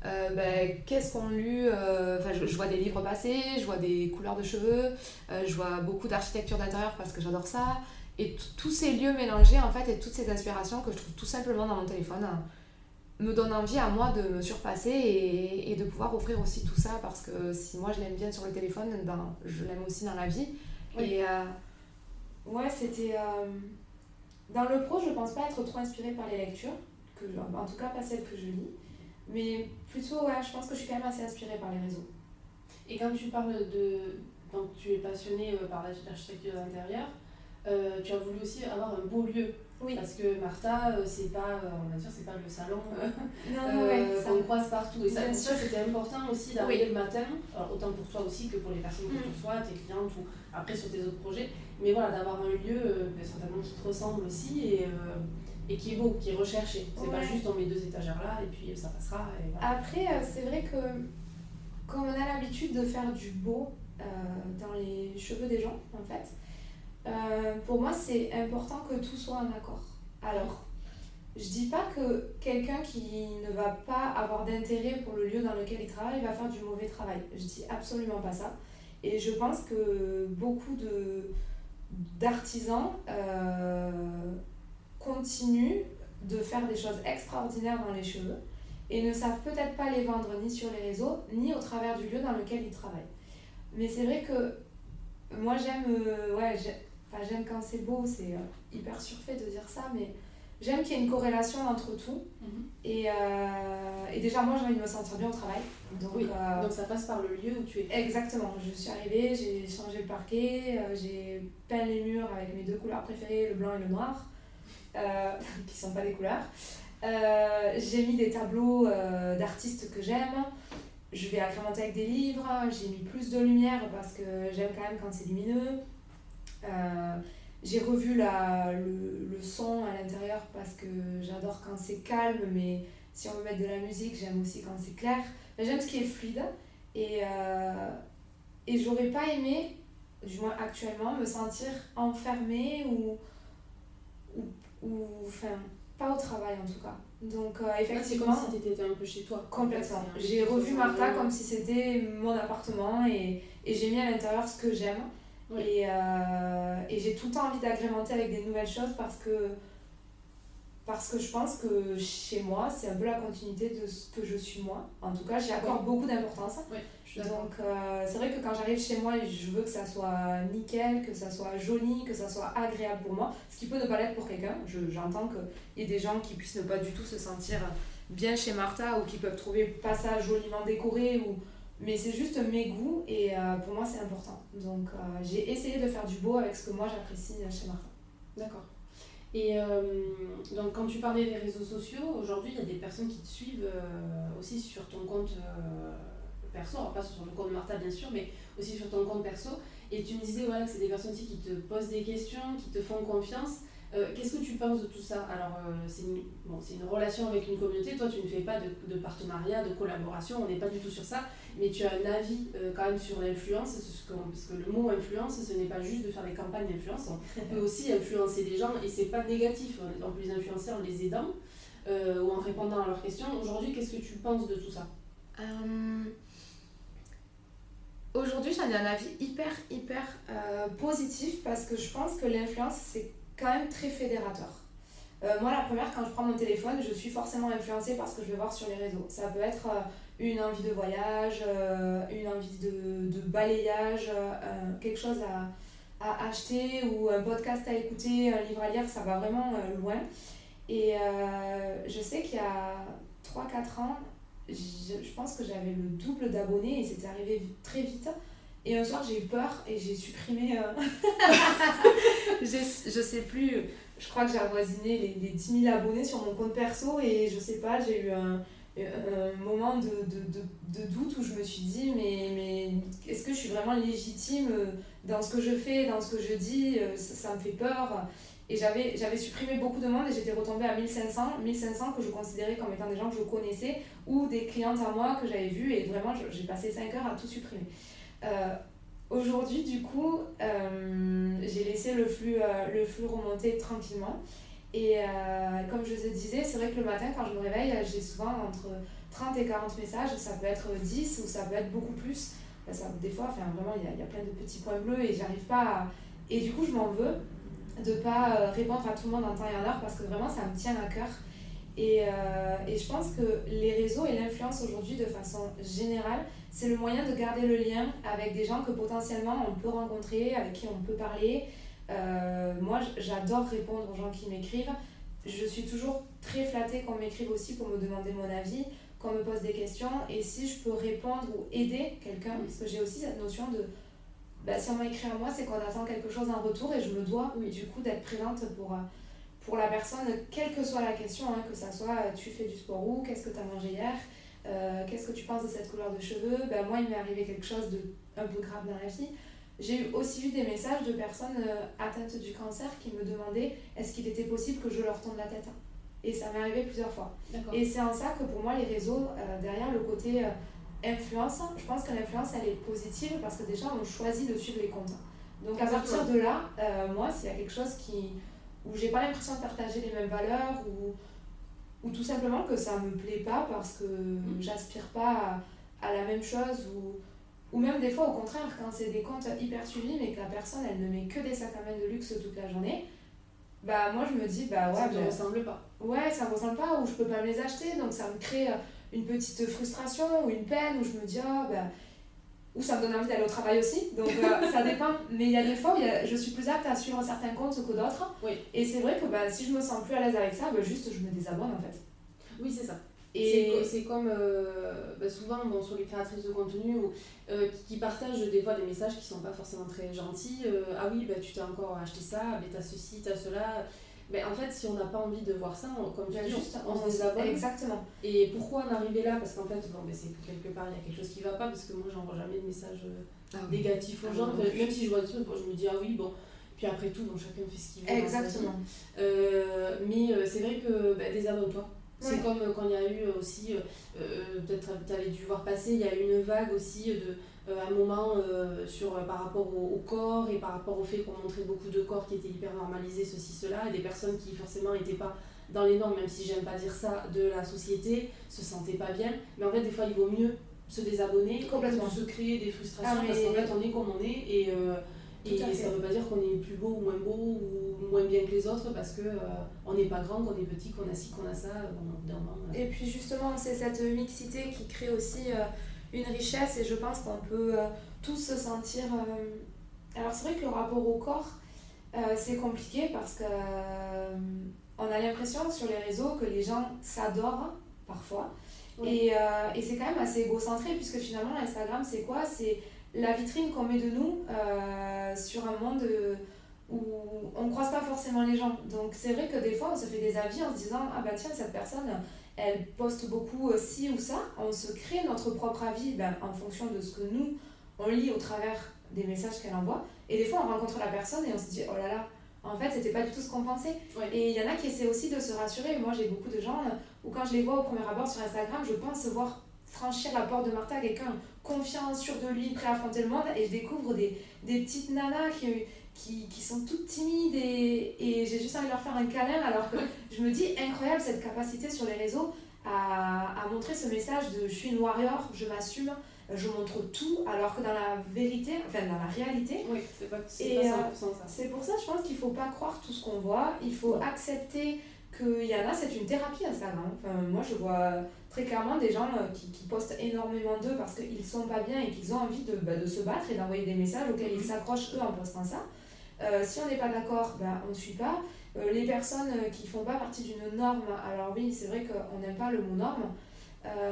ben, qu'est-ce qu'on lu. Enfin, je, vois des livres passés, je vois des couleurs de cheveux, je vois beaucoup d'architecture d'intérieur parce que j'adore ça. Et tous ces lieux mélangés, en fait, et toutes ces inspirations que je trouve tout simplement dans mon téléphone me donne envie à moi de me surpasser et, et, de pouvoir offrir aussi tout ça parce que si moi je l'aime bien sur le téléphone, ben, je l'aime aussi dans la vie. Et euh, ouais, c'était. Euh, dans le pro, je pense pas être trop inspirée par les lectures, que, en tout cas pas celles que je lis, mais plutôt, ouais, je pense que je suis quand même assez inspirée par les réseaux. Et quand tu parles de. Donc tu es passionnée euh, par l'architecture d'intérieur, tu as voulu aussi avoir un beau lieu oui. Parce que Martha, euh, c'est pas, euh, on va dire, c'est pas le salon euh, qu'on croise partout. Et ça, c'était important aussi d'arriver le matin, autant pour toi aussi que pour les personnes que mm. tu reçois, tes clientes ou après sur tes autres projets. Mais voilà, d'avoir un lieu ben, certainement qui te ressemble aussi et, et qui est beau, qui est recherché. C'est pas juste on met deux étagères là et puis ça passera. Après, c'est vrai que quand on a l'habitude de faire du beau dans les cheveux des gens, en fait, euh, pour moi, c'est important que tout soit en accord. Alors, je dis pas que quelqu'un qui ne va pas avoir d'intérêt pour le lieu dans lequel il travaille va faire du mauvais travail. Je dis absolument pas ça. Et je pense que beaucoup de d'artisans euh, continuent de faire des choses extraordinaires dans les cheveux et ne savent peut-être pas les vendre ni sur les réseaux ni au travers du lieu dans lequel ils travaillent. Mais c'est vrai que moi j'aime euh, ouais, Enfin, j'aime quand c'est beau, c'est euh, hyper surfait de dire ça, mais j'aime qu'il y ait une corrélation entre tout. Mhm. et, euh, et, déjà, moi, j'ai envie de me sentir bien au travail. Donc, euh, donc ça passe par le lieu où tu es. Exactement. Je suis arrivée, j'ai changé le parquet, j'ai peint les murs avec mes deux couleurs préférées, le blanc et le noir, qui sont pas des couleurs. j'ai mis des tableaux d'artistes que j'aime. Je vais agrémenter avec des livres. J'ai mis plus de lumière parce que j'aime quand même quand c'est lumineux. Euh, j'ai revu la, le, le, son à l'intérieur parce que j'adore quand c'est calme, mais si on veut mettre de la musique, j'aime aussi quand c'est clair. J'aime ce qui est fluide. Et, euh, et j'aurais pas aimé, du moins actuellement, me sentir enfermée ou. ou, ou enfin, pas au travail en tout cas. Donc euh, effectivement. C'est comme si tu étais un peu chez toi. Complètement. J'ai revu Martha comme si c'était mon appartement et, et j'ai mis à l'intérieur ce que j'aime. Et, euh, et j'ai tout le temps envie d'agrémenter avec des nouvelles choses parce que, parce que je pense que chez moi, c'est un peu la continuité de ce que je suis moi. En tout cas, j'y accorde beaucoup d'importance. Donc, euh, c'est vrai que quand j'arrive chez moi, je veux que ça soit nickel, que ça soit joli, que ça soit agréable pour moi. Ce qui peut ne pas l'être pour quelqu'un. J'entends qu'il y ait des gens qui puissent ne pas du tout se sentir bien chez Martha ou qui peuvent trouver pas ça joliment décoré ou mais c'est juste mes goûts et euh, pour moi c'est important. Donc euh, j'ai essayé de faire du beau avec ce que moi j'apprécie chez Martin. D'accord. Et euh, donc quand tu parlais des réseaux sociaux, aujourd'hui il y a des personnes qui te suivent aussi sur ton compte perso, alors pas sur le compte Martha bien sûr, mais aussi sur ton compte perso. Et tu me disais voilà, que c'est des personnes aussi qui te posent des questions, qui te font confiance. Euh, qu'est-ce que tu penses de tout ça Alors, euh, c'est une, bon, une, relation avec une communauté. Toi, tu ne fais pas de, de partenariat, de collaboration, on n'est pas du tout sur ça. Mais tu as un avis euh, quand même sur l'influence, parce que le mot influence, ce n'est pas juste de faire des campagnes d'influence. On peut aussi influencer des gens et c'est pas négatif. On peut les influencer en les aidant ou en répondant à leurs questions. Aujourd'hui, qu'est-ce que tu penses de tout ça Aujourd'hui, j'en ai un avis hyper, hyper positif parce que je pense que l'influence, c'est quand même très fédérateur. Euh, moi, la première, quand je prends mon téléphone, je suis forcément influencée par ce que je vais voir sur les réseaux. Ça peut être euh, une envie de voyage, euh, une envie de, balayage, quelque chose à, acheter ou un podcast à écouter, un livre à lire, ça va vraiment loin. Et je sais qu'il y a 3-4 ans, je pense que j'avais le double d'abonnés et c'était arrivé très vite. Et un soir, j'ai eu peur et j'ai supprimé. je sais plus je crois que j'ai avoisiné les, les 10 000 abonnés sur mon compte perso et je sais pas, j'ai eu un, un moment de, de, de, de, doute où je me suis dit mais, mais est-ce que je suis vraiment légitime dans ce que je fais, dans ce que je dis ça, me fait peur. Et j'avais, j'avais supprimé beaucoup de monde et j'étais retombée à 1500, 1500 que je considérais comme étant des gens que je connaissais ou des clientes à moi que j'avais vues et vraiment j'ai passé 5 heures à tout supprimer. Euh, Aujourd'hui, du coup, euh, j'ai laissé le flux, euh, le flux remonter tranquillement. Et comme je te disais, c'est vrai que le matin, quand je me réveille, j'ai souvent entre 30 et 40 messages. Ça peut être 10 ou ça peut être beaucoup plus. Ça, des fois, enfin, vraiment, il y a, plein de petits points bleus et j'arrive pas à... Et du coup, je m'en veux de pas répondre à tout le monde en temps et en heure parce que vraiment, ça me tient à cœur. Et, et je pense que les réseaux et l'influence aujourd'hui, de façon générale, c'est le moyen de garder le lien avec des gens que potentiellement on peut rencontrer, avec qui on peut parler. Euh, moi, j'adore répondre aux gens qui m'écrivent. Je suis toujours très flattée qu'on m'écrive aussi pour me demander mon avis, qu'on me pose des questions. Et si je peux répondre ou aider quelqu'un, parce que j'ai aussi cette notion de bah, si on m'a écrit à moi, c'est qu'on attend quelque chose en retour et je me dois oui. du coup d'être présente pour, pour la personne, quelle que soit la question, hein, que ça soit tu fais du sport ou qu'est-ce que tu as mangé hier, euh, qu'est-ce que tu penses de cette couleur de cheveux? Ben, Moi, il m'est arrivé quelque chose de un peu grave dans la vie. J'ai aussi eu des messages de personnes euh, atteintes du cancer qui me demandaient est-ce qu'il était possible que je leur tourne la tête Et ça m'est arrivé plusieurs fois. Et c'est en ça que pour moi, les réseaux, euh, derrière le côté influence, je pense que l'influence, elle est positive parce que déjà, on choisit de suivre les comptes. Donc à partir de là, moi, s'il y a quelque chose qui, où j'ai pas l'impression de partager les mêmes valeurs, ou ou tout simplement que ça me plaît pas parce que mm. j'aspire pas à, la même chose ou, ou même des fois au contraire quand c'est des comptes hyper suivis mais que la personne elle ne met que des sacs à main de luxe toute la journée bah moi je me dis bah ouais ça ne bah, ressemble pas ouais ça me ressemble pas ou je peux pas me les acheter donc ça me crée une petite frustration ou une peine où je me dis ah bah ou ça me donne envie d'aller au travail aussi. Donc euh, ça dépend. Mais il y a des fois où je suis plus apte à suivre certains comptes que d'autres. Oui. Et c'est vrai que bah, si je me sens plus à l'aise avec ça, bah, juste je me désabonne en fait. Oui, c'est ça. Et c'est comme euh, bah, souvent bon, sur les créatrices de contenu ou, euh, qui, partagent des fois des messages qui sont pas forcément très gentils. ah oui, bah, tu t'es encore acheté ça, mais t'as ceci, t'as cela. Mais en fait, si on n'a pas envie de voir ça, comme tu dis, juste, on, se désabonne. Exactement. Et pourquoi en arriver là? Parce qu'en fait, bon, mais c'est que quelque part, il y a quelque chose qui va pas, parce que moi, j'envoie jamais de messages euh, ah négatifs aux ah gens. même si je vois des trucs, je me dis, ah oui, bon. Puis après tout, bon, chacun fait ce qu'il veut. Exactement. Euh, mais euh, c'est vrai que bah, désabonne-toi. C'est comme quand il y a eu aussi, peut-être tu avais dû voir passer, il y a eu une vague aussi de un moment euh, sur, euh, par rapport au, corps et par rapport au fait qu'on montrait beaucoup de corps qui étaient hyper normalisés, ceci, cela, et des personnes qui forcément n'étaient pas dans les normes, même si j'aime pas dire ça, de la société, se sentaient pas bien. Mais en fait, des fois, il vaut mieux se désabonner, complètement se créer des frustrations, ah, parce qu'en fait, on est comme on est, et, et ça veut pas dire qu'on est plus beau ou moins beau ou moins bien que les autres, parce que on n'est pas grand, qu'on est petit, qu'on a ci, qu'on a ça. et puis justement, c'est cette mixité qui crée aussi une richesse et je pense qu'on peut euh, tous se sentir... Euh, alors c'est vrai que le rapport au corps, euh, c'est compliqué parce que on a l'impression sur les réseaux que les gens s'adorent parfois. Et, et c'est quand même assez égocentré puisque finalement Instagram c'est quoi? C'est la vitrine qu'on met de nous sur un monde où on ne croise pas forcément les gens. Donc c'est vrai que des fois on se fait des avis en se disant ah bah tiens cette personne elle poste beaucoup ci ou ça, on se crée notre propre avis ben, en fonction de ce que nous, on lit au travers des messages qu'elle envoie. Et des fois, on rencontre la personne et on se dit, oh là là, en fait, c'était pas du tout ce qu'on pensait. Et il y en a qui essaient aussi de se rassurer. Moi, j'ai beaucoup de gens où, quand je les vois au premier abord sur Instagram, je pense voir franchir la porte de Martha, quelqu'un confiant, sûr de lui, prêt à affronter le monde, et je découvre des, des petites nanas qui, qui, qui, sont toutes timides et, et j'ai juste envie de leur faire un câlin alors que je me dis incroyable cette capacité sur les réseaux à, à montrer ce message de je suis une warrior, je m'assume, je montre tout alors que dans la vérité, enfin dans la réalité, oui, c'est pas, et, euh, ça. C'est pour ça je pense qu'il faut pas croire tout ce qu'on voit, il faut accepter qu'il y en a, c'est une thérapie Instagram. Enfin, moi, je vois très clairement des gens euh, qui, qui postent énormément d'eux parce qu'ils sont pas bien et qu'ils ont envie de, bah, de se battre et d'envoyer des messages auxquels ils s'accrochent eux en postant ça. Euh, si on n'est pas d'accord, bah, on ne suit pas. Euh, les personnes qui font pas partie d'une norme, alors oui, c'est vrai qu'on n'aime pas le mot norme,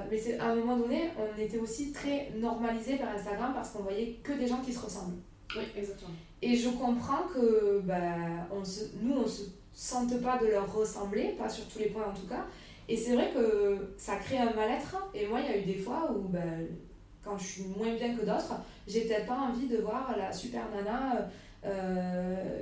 mais c'est, à un moment donné, on était aussi très normalisé par Instagram parce qu'on voyait que des gens qui se ressemblent. Oui, exactement. Et je comprends que bah, on se, nous, on se sente pas de leur ressembler, pas sur tous les points en tout cas. Et c'est vrai que ça crée un mal-être. Et moi, il y a eu des fois où, bah, quand je suis moins bien que d'autres, j'ai peut-être pas envie de voir la super nana. Euh,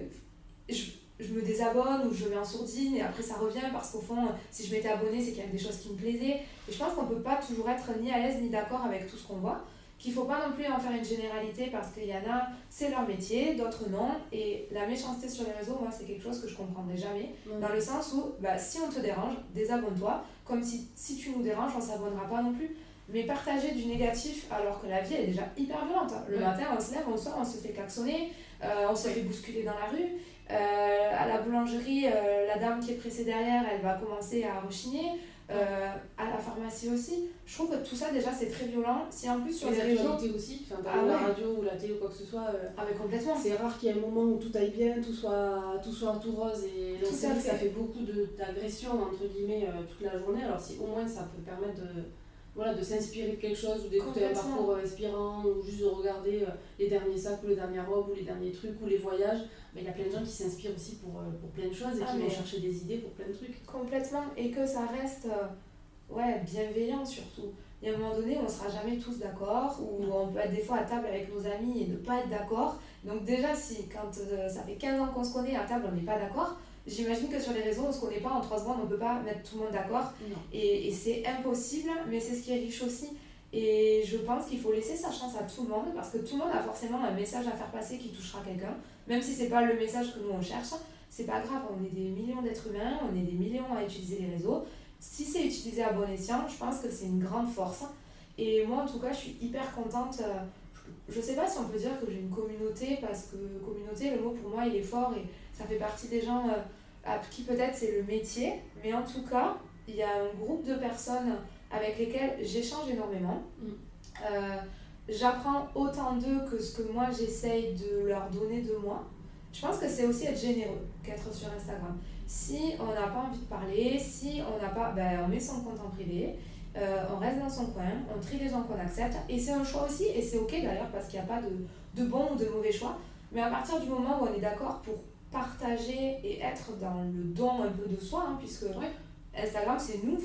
je, je, me désabonne ou je mets en sourdine et après ça revient parce qu'au fond, si je m'étais abonnée, c'est qu'il y a des choses qui me plaisaient. Et je pense qu'on peut pas toujours être ni à l'aise ni d'accord avec tout ce qu'on voit qu'il faut pas non plus en faire une généralité parce qu'il y en a, c'est leur métier, d'autres non. Et la méchanceté sur les réseaux, moi, c'est quelque chose que je comprendrai jamais. Dans le sens où, bah, si on te dérange, désabonne-toi. Comme si, si tu nous déranges, on s'abonnera pas non plus. Mais partager du négatif alors que la vie est déjà hyper violente. Hein. Le matin, on se lève, on sort, on se fait klaxonner, on se fait bousculer dans la rue. Euh, à la boulangerie, euh, la dame qui est pressée derrière, elle va commencer à rechigner. Euh, à la pharmacie aussi. Je trouve que tout ça déjà c'est très violent. Si en plus sur les, réseaux. aussi, enfin, ah la radio ou la télé ou quoi que ce soit. Euh, ah, complètement. C'est rare qu'il y ait un moment où tout aille bien, tout soit tout, soit tout rose et fait. ça fait beaucoup d'agressions entre guillemets euh, toute la journée. Alors si au moins ça peut permettre de voilà, de s'inspirer de quelque chose ou d'écouter un parcours euh, inspirant ou juste de regarder euh, les derniers sacs ou les dernières robes ou les derniers trucs ou les voyages, il y a plein de gens qui s'inspirent aussi pour, euh, pour plein de choses et ah, qui vont chercher des idées pour plein de trucs. Complètement, et que ça reste ouais, bienveillant surtout. Il y a un moment donné, on ne sera jamais tous d'accord, ou on peut être des fois à table avec nos amis et ne pas être d'accord. Donc déjà, si quand ça fait 15 ans qu'on se connaît, à table, on n'est pas d'accord, J'imagine que sur les réseaux, on ne se connaît pas, en trois secondes, on ne peut pas mettre tout le monde d'accord. Et, et c'est impossible, mais c'est ce qui est riche aussi. Et je pense qu'il faut laisser sa chance à tout le monde, parce que tout le monde a forcément un message à faire passer qui touchera quelqu'un. Même si c'est pas le message que nous on cherche, c'est pas grave, on est des millions d'êtres humains, on est des millions à utiliser les réseaux. Si c'est utilisé à bon escient, je pense que c'est une grande force. Et moi, en tout cas, je suis hyper contente. Euh, je sais pas si on peut dire que j'ai une communauté, parce que communauté, le mot pour moi, il est fort et ça fait partie des gens euh, à qui peut-être c'est le métier, mais en tout cas, il y a un groupe de personnes avec lesquelles j'échange énormément. Mm. Euh, j'apprends autant d'eux que ce que moi j'essaye de leur donner de moi. Je pense que c'est aussi être généreux qu'être sur Instagram. Si on n'a pas envie de parler, si on n'a pas, ben, on met son compte en privé, euh, on reste dans son coin, on trie les gens qu'on accepte, et c'est un choix aussi, et c'est ok d'ailleurs parce qu'il n'y a pas de, de bon ou de mauvais choix. Mais à partir du moment où on est d'accord pour partager et être dans le don un peu de soi, hein, puisque Instagram c'est nous.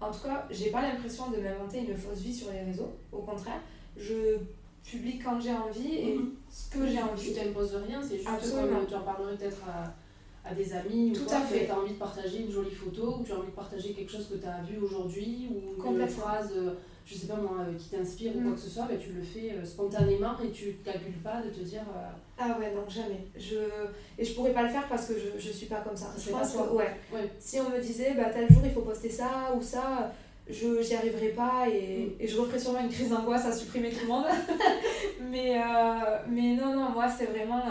En tout cas, j'ai pas l'impression de m'inventer une fausse vie sur les réseaux. Au contraire, je publie quand j'ai envie et mhm. ce que j'ai envie. Tu t'imposes rien, c'est juste Absolument. comme tu en parlerais peut-être à, à, des amis Tout ou à fait. Tu as envie de partager une jolie photo ou tu as envie de partager quelque chose que tu as vu aujourd'hui ou une phrase. Euh, je sais pas moi, euh, qui t'inspire ou quoi mm. que ce soit, mais tu le fais euh, spontanément et tu ne calcules pas de te dire. Euh, ah ouais, non, jamais. Je... Et je pourrais pas le faire parce que je, je suis pas comme ça. Je pense que, ouais. Si on me disait, bah tel jour il faut poster ça ou ça, je j'y arriverais pas et, mm. et, je referais sûrement une crise d'angoisse à supprimer tout le monde. mais, mais non, non, moi c'est vraiment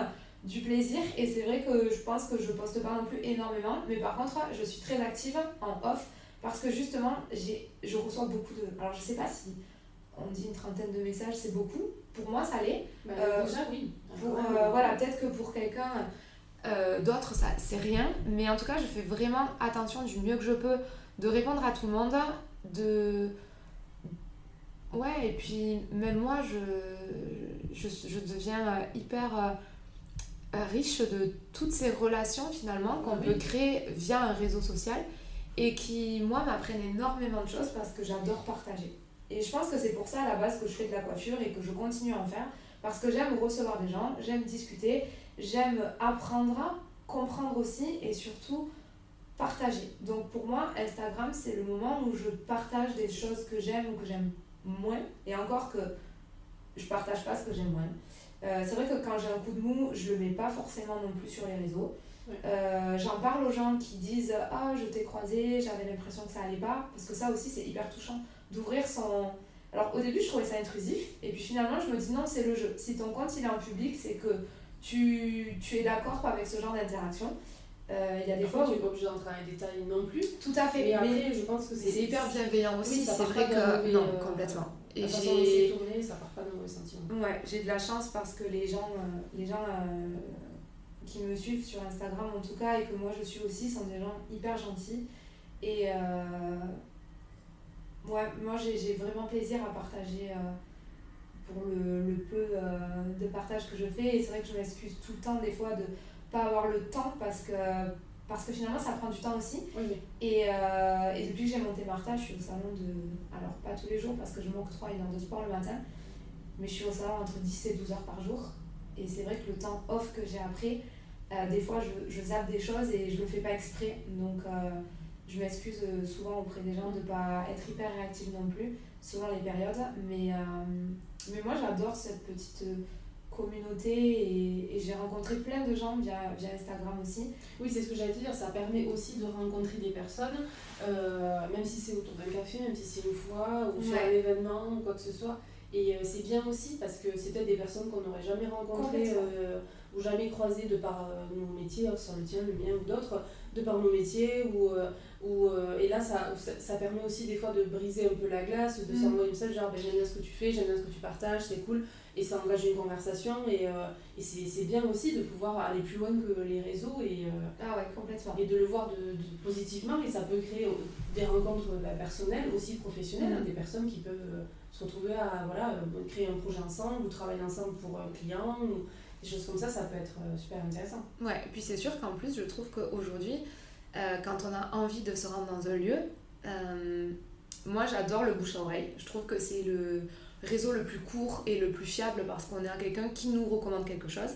du plaisir et c'est vrai que je pense que je poste pas non plus énormément, mais par contre, je suis très active en off parce que justement, je reçois beaucoup de. Alors, je sais pas si on dit une trentaine de messages, c'est beaucoup. Pour moi, ça l'est. Bah, euh, déjà, oui. Pour, euh, voilà, peut-être que pour quelqu'un euh, d'autre, ça c'est rien. Mais en tout cas, je fais vraiment attention du mieux que je peux de répondre à tout le monde. De. Ouais, et puis même moi, je, je, je deviens hyper riche de toutes ces relations finalement qu'on peut créer via un réseau social et qui, moi, m'apprennent énormément de choses parce que j'adore partager. Et je pense que c'est pour ça à la base que je fais de la coiffure et que je continue à en faire parce que j'aime recevoir des gens, j'aime discuter, j'aime apprendre, comprendre aussi et surtout partager. Donc pour moi, Instagram, c'est le moment où je partage des choses que j'aime ou que j'aime moins. Et encore que je partage pas ce que j'aime moins. Euh, c'est vrai que quand j'ai un coup de mou, je le mets pas forcément non plus sur les réseaux. Euh, j'en parle aux gens qui disent Ah, je t'ai croisé, j'avais l'impression que ça allait pas. Parce que ça aussi, c'est hyper touchant d'ouvrir son. Alors au début, je trouvais ça intrusif. Et puis finalement, je me dis Non, c'est le jeu. Si ton compte il est en public, c'est que tu, tu es d'accord avec ce genre d'interaction. Euh, il y a des fois où tu n'es pas obligé d'entrer dans les détails non plus. Tout à fait. Mais après, je pense que c'est hyper bienveillant aussi. c'est vrai que. non, euh, complètement. Et j'ai tourné, ça part pas dans mauvais sentiments. Ouais, j'ai de la chance parce que les gens, euh, les gens qui me suivent sur Instagram en tout cas et que moi je suis aussi sont des gens hyper gentils. Et ouais, moi j'ai vraiment plaisir à partager pour le, le peu de partage que je fais. Et c'est vrai que je m'excuse tout le temps des fois de pas avoir le temps parce que, parce que finalement ça prend du temps aussi. Et, euh, et, depuis que j'ai monté Martha, je suis au salon de. Alors pas tous les jours parce que je m'octroie une heure de sport le matin, mais je suis au salon entre 10 et 12 heures par jour. Et c'est vrai que le temps off que j'ai après, euh, des fois je, je, zappe des choses et je le fais pas exprès. Donc euh, je m'excuse souvent auprès des gens de pas être hyper réactive non plus, selon les périodes. Mais, mais moi j'adore cette petite communauté et, j'ai rencontré plein de gens via, via Instagram aussi. Oui, c'est ce que j'allais te dire, ça permet aussi de rencontrer des personnes, euh, même si c'est autour d'un café, même si c'est une fois, ou sur un événement, ou quoi que ce soit. Et euh, c'est bien aussi parce que c'est peut-être des personnes qu'on n'aurait jamais rencontrées euh, ou jamais croisées de par nos métiers, hein, sur le tien, le mien ou d'autres, de par nos métiers. Ou, ou, et là, ça, ça, permet aussi des fois de briser un peu la glace, de mm. s'envoyer un message genre ben, j'aime bien ce que tu fais, j'aime bien ce que tu partages, c'est cool et ça engage une conversation et, euh, et c'est bien aussi de pouvoir aller plus loin que les réseaux et, euh, ah ouais, complètement. et de le voir de, positivement et ça peut créer des rencontres bah, personnelles aussi professionnelles, hein, mm. des personnes qui peuvent euh, se retrouver à voilà, créer un projet ensemble ou travailler ensemble pour un client ou des choses comme ça, ça peut être super intéressant. Ouais, et puis c'est sûr qu'en plus je trouve qu'aujourd'hui, quand on a envie de se rendre dans un lieu, moi j'adore le bouche à oreille, je trouve que c'est le réseau le plus court et le plus fiable parce qu'on a quelqu'un qui nous recommande quelque chose.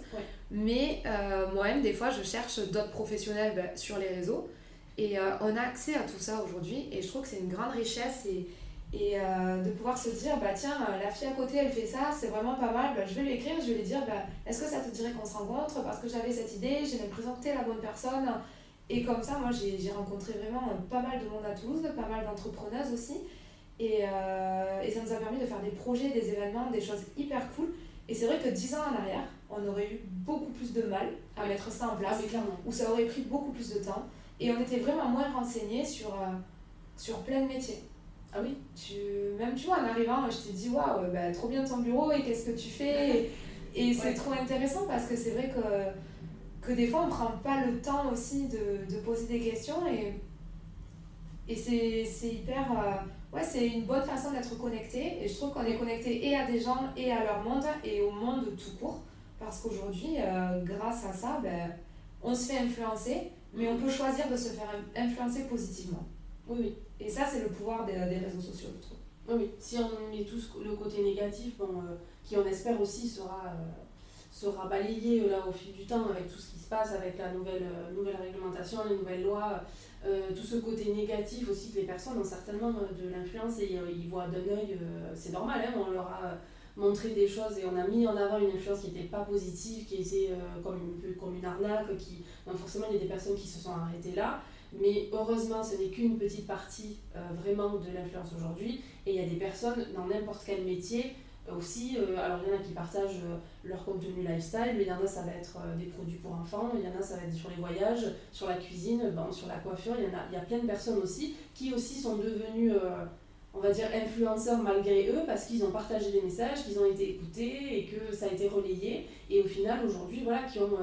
Mais euh, moi-même, des fois, je cherche d'autres professionnels bah, sur les réseaux. Et euh, on a accès à tout ça aujourd'hui. Et je trouve que c'est une grande richesse. Et, et euh, de pouvoir se dire, bah tiens, la fille à côté, elle fait ça, c'est vraiment pas mal. Bah, je vais lui écrire, je vais lui dire, bah, est-ce que ça te dirait qu'on se rencontre Parce que j'avais cette idée, j'ai l'impression que la bonne personne. Et comme ça, moi, j'ai rencontré vraiment pas mal de monde à Toulouse, pas mal d'entrepreneuses aussi. Et, euh, et, ça nous a permis de faire des projets, des événements, des choses hyper cool. Et c'est vrai que dix ans en arrière, on aurait eu beaucoup plus de mal à mettre ça en place, ah, ou ça aurait pris beaucoup plus de temps. Et on était vraiment moins renseignés sur, euh, sur plein de métiers. Ah oui tu, Même tu vois, en arrivant, je t'ai dit waouh, bah, trop bien ton bureau et qu'est-ce que tu fais Et, c'est trop intéressant parce que c'est vrai que, que des fois on prend pas le temps aussi de, de poser des questions et, et c'est hyper. Euh, ouais, c'est une bonne façon d'être connecté. Et je trouve qu'on est connecté et à des gens et à leur monde et au monde tout court. Parce qu'aujourd'hui, euh, grâce à ça, ben, on se fait influencer, mais on peut choisir de se faire influencer positivement. Oui, oui. Et ça, c'est le pouvoir des, des, réseaux sociaux, je trouve. Oui, oui. Si on met tous le côté négatif, bon, euh, qui on espère aussi sera, euh, sera balayé là, au fil du temps avec tout ce qui se passe, avec la nouvelle, nouvelle réglementation, les nouvelles lois euh, tout ce côté négatif aussi que les personnes ont certainement euh, de l'influence et euh, ils voient d'un œil, c'est normal, hein, on leur a montré des choses et on a mis en avant une influence qui n'était pas positive, qui était comme, une, comme une arnaque, qui, donc forcément il y a des personnes qui se sont arrêtées là, mais heureusement ce n'est qu'une petite partie vraiment de l'influence aujourd'hui. Et il y a des personnes dans n'importe quel métier aussi, euh, alors il y en a qui partagent euh, leur contenu lifestyle, mais il y en a ça va être euh, des produits pour enfants, il y en a ça va être sur les voyages, sur la cuisine, ben, sur la coiffure, il y, en a, y a plein de personnes aussi qui aussi sont devenues, on va dire, influenceurs malgré eux parce qu'ils ont partagé des messages, qu'ils ont été écoutés et que ça a été relayé, et au final aujourd'hui, voilà, qui ont...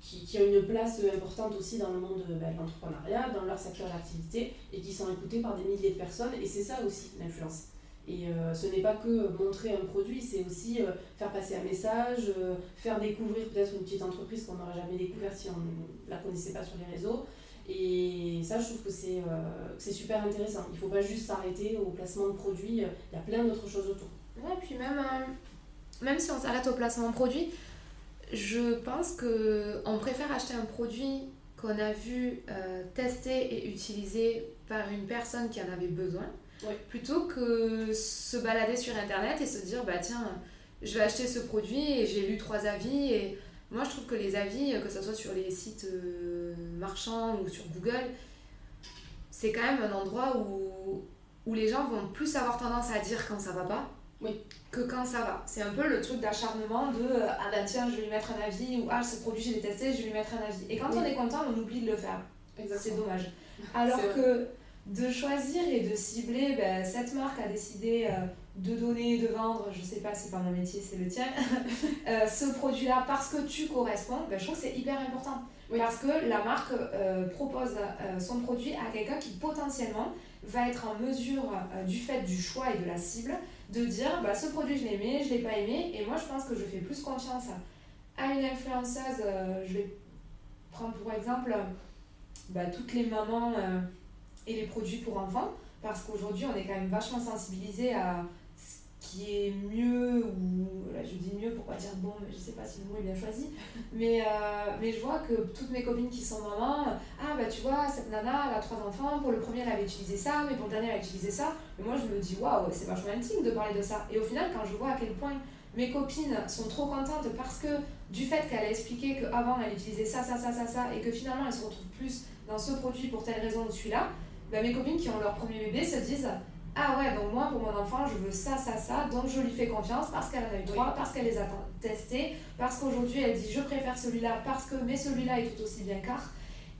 qui, qui, ont une place importante aussi dans le monde ben, de l'entrepreneuriat, dans leur secteur d'activité, et qui sont écoutés par des milliers de personnes. Et c'est ça aussi l'influence. Et euh, ce n'est pas que montrer un produit, c'est aussi euh, faire passer un message, euh, faire découvrir peut-être une petite entreprise qu'on n'aurait jamais découverte si on ne la connaissait pas sur les réseaux. Et ça, je trouve que c'est super intéressant. Il ne faut pas juste s'arrêter au placement de produits, il y a plein d'autres choses autour. Ouais, puis même, même si on s'arrête au placement de produits, je pense qu'on préfère acheter un produit qu'on a vu tester et utiliser par une personne qui en avait besoin Plutôt que se balader sur internet et se dire bah tiens, je vais acheter ce produit et j'ai lu trois avis et moi je trouve que les avis, que ce soit sur les sites euh, marchands ou sur Google, c'est quand même un endroit où, où les gens vont plus avoir tendance à dire quand ça va pas Oui. Que quand ça va. C'est un peu le truc d'acharnement de euh, ah bah tiens, je vais lui mettre un avis ou ah ce produit je l'ai testé, je vais lui mettre un avis. Et quand on est content, on oublie de le faire. C'est dommage. Alors que de choisir et de cibler, ben, cette marque a décidé euh, de donner, de vendre, je sais pas, c'est pas mon métier, c'est le tien, euh, ce produit-là parce que tu corresponds, ben, je trouve que c'est hyper important. Parce que la marque euh, propose son produit à quelqu'un qui potentiellement va être en mesure, du fait du choix et de la cible, de dire bah, ce produit je l'ai aimé, je l'ai pas aimé, et moi je pense que je fais plus confiance à une influenceuse, je vais prendre pour exemple bah, toutes les mamans et les produits pour enfants, parce qu'aujourd'hui, on est quand même vachement sensibilisé à ce qui est mieux, ou là, je dis mieux pour pas dire bon, mais je sais pas si le mot est bien choisi, mais, euh, mais je vois que toutes mes copines qui sont mamans, ah bah tu vois, cette nana, elle a trois enfants, pour le premier, elle avait utilisé ça, mais pour le dernier, elle a utilisé ça, et moi, je me dis waouh, c'est vachement intime de parler de ça. Et au final, quand je vois à quel point mes copines sont trop contentes parce que du fait qu'elle a expliqué qu'avant elle utilisait ça, ça, ça, ça, ça, et que finalement elle se retrouve plus dans ce produit pour telle raison ou celui-là, bah, mes copines qui ont leur premier bébé se disent Ah ouais, donc moi pour mon enfant, je veux ça, ça, ça, donc je lui fais confiance parce qu'elle en a eu trois, parce qu'elle les a testés, parce qu'aujourd'hui elle dit Je préfère celui-là parce que, mais celui-là est tout aussi bien car.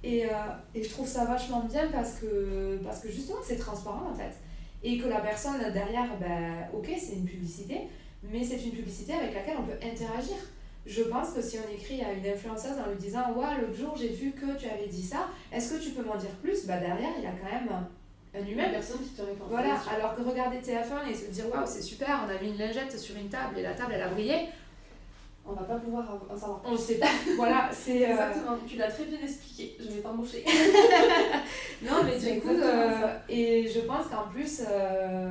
Et, euh, et, je trouve ça vachement bien parce que, parce que justement c'est transparent en fait. Et que la personne derrière, bah, ok, c'est une publicité, mais c'est une publicité avec laquelle on peut interagir je pense que si on écrit à une influenceuse en lui disant Ouais, l'autre jour j'ai vu que tu avais dit ça, est-ce que tu peux m'en dire plus? Bah derrière, il y a quand même un humain. Personne qui te répond. Voilà, alors que regarder TF1 et se dire Waouh, c'est super, on a mis une lingette sur une table et la table elle a brillé. On va pas pouvoir en savoir. On sait pas. voilà, c'est. Euh, Exactement, tu l'as très bien expliqué, je vais t'embaucher. non, mais du coup, euh, et je pense qu'en plus, euh,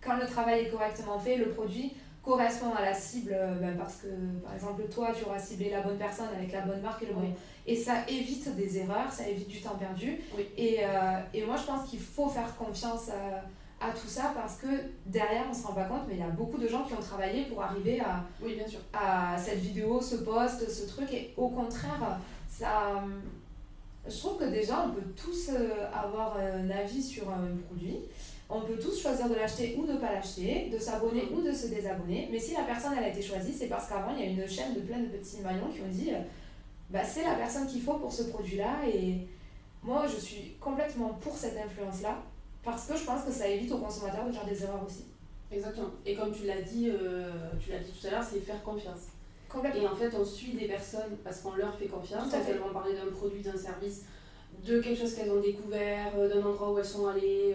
quand le travail est correctement fait, le produit correspond à la cible euh, ben parce que par exemple toi tu auras ciblé la bonne personne avec la bonne marque et le bon. Et ça évite des erreurs ça évite du temps perdu. Et, euh, et, moi je pense qu'il faut faire confiance à, à, tout ça parce que derrière on se rend pas compte mais il y a beaucoup de gens qui ont travaillé pour arriver à, oui, bien sûr. à cette vidéo ce post ce truc. Et au contraire ça je trouve que déjà on peut tous euh, avoir un avis sur un produit on peut tous choisir de l'acheter ou de ne pas l'acheter, de s'abonner ou de se désabonner. Mais si la personne elle a été choisie, c'est parce qu'avant il y a une chaîne de plein de petits maillons qui ont dit euh, bah, c'est la personne qu'il faut pour ce produit-là. Et moi je suis complètement pour cette influence-là parce que je pense que ça évite aux consommateurs de faire des erreurs aussi. Exactement. Et comme tu l'as dit, euh, tu l'as dit tout à l'heure, c'est faire confiance. Complètement. Et en fait, on suit des personnes parce qu'on leur fait confiance. Elles vont parler d'un produit, d'un service, de quelque chose qu'elles ont découvert, euh, d'un endroit où elles sont allées.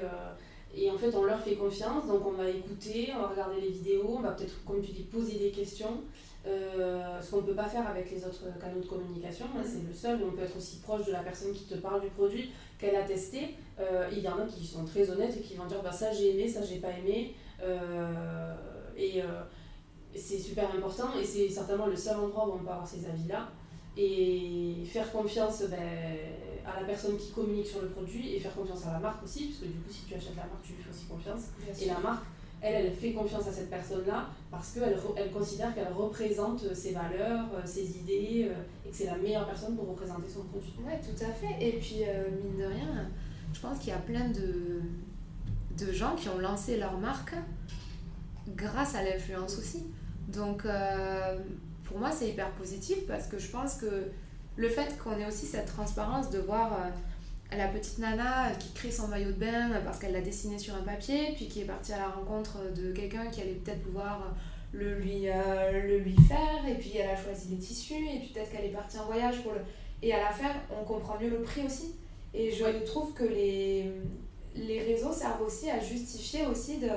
Et en fait, on leur fait confiance, donc on va écouter, on va regarder les vidéos, on va peut-être, comme tu dis, poser des questions. Euh, ce qu'on ne peut pas faire avec les autres canaux de communication. Hein, c'est le seul où on peut être aussi proche de la personne qui te parle du produit qu'elle a testé. Euh, il y en a qui sont très honnêtes et qui vont dire bah, ça j'ai aimé, ça j'ai pas aimé. Euh, et c'est super important et c'est certainement le seul endroit où on peut avoir ces avis-là. Et faire confiance ben, à la personne qui communique sur le produit et faire confiance à la marque aussi, parce que du coup, si tu achètes la marque, tu lui fais aussi confiance. et la marque, elle, elle fait confiance à cette personne-là parce qu'elle elle considère qu'elle représente ses valeurs, euh, ses idées, euh, et que c'est la meilleure personne pour représenter son produit. Ouais, tout à fait. Et puis, euh, mine de rien, je pense qu'il y a plein de, de gens qui ont lancé leur marque grâce à l'influence aussi. Donc, pour moi, c'est hyper positif parce que je pense que le fait qu'on ait aussi cette transparence de voir euh, la petite nana qui crée son maillot de bain parce qu'elle l'a dessiné sur un papier, puis qui est partie à la rencontre de quelqu'un qui allait peut-être pouvoir le lui, euh, le lui faire, et puis elle a choisi les tissus, et puis peut-être qu'elle est partie en voyage pour le... Et à la fin, on comprend mieux le prix aussi. Et je trouve que les, les réseaux servent aussi à justifier aussi de...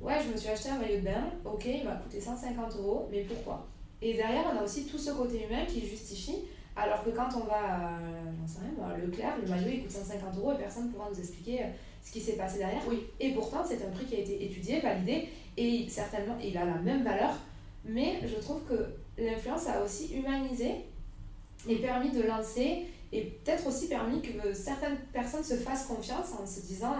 Ouais, je me suis acheté un maillot de bain, ok, il m'a coûté 150 euros, mais pourquoi? Et derrière, on a aussi tout ce côté humain qui justifie alors que quand on va à Leclerc, le maillot il coûte 150 euros et personne ne pourra nous expliquer euh, ce qui s'est passé derrière. Oui. Et pourtant, c'est un prix qui a été étudié, validé et certainement il a la même valeur. Mais je trouve que l'influence a aussi humanisé et permis de lancer et peut-être aussi permis que certaines personnes se fassent confiance en se disant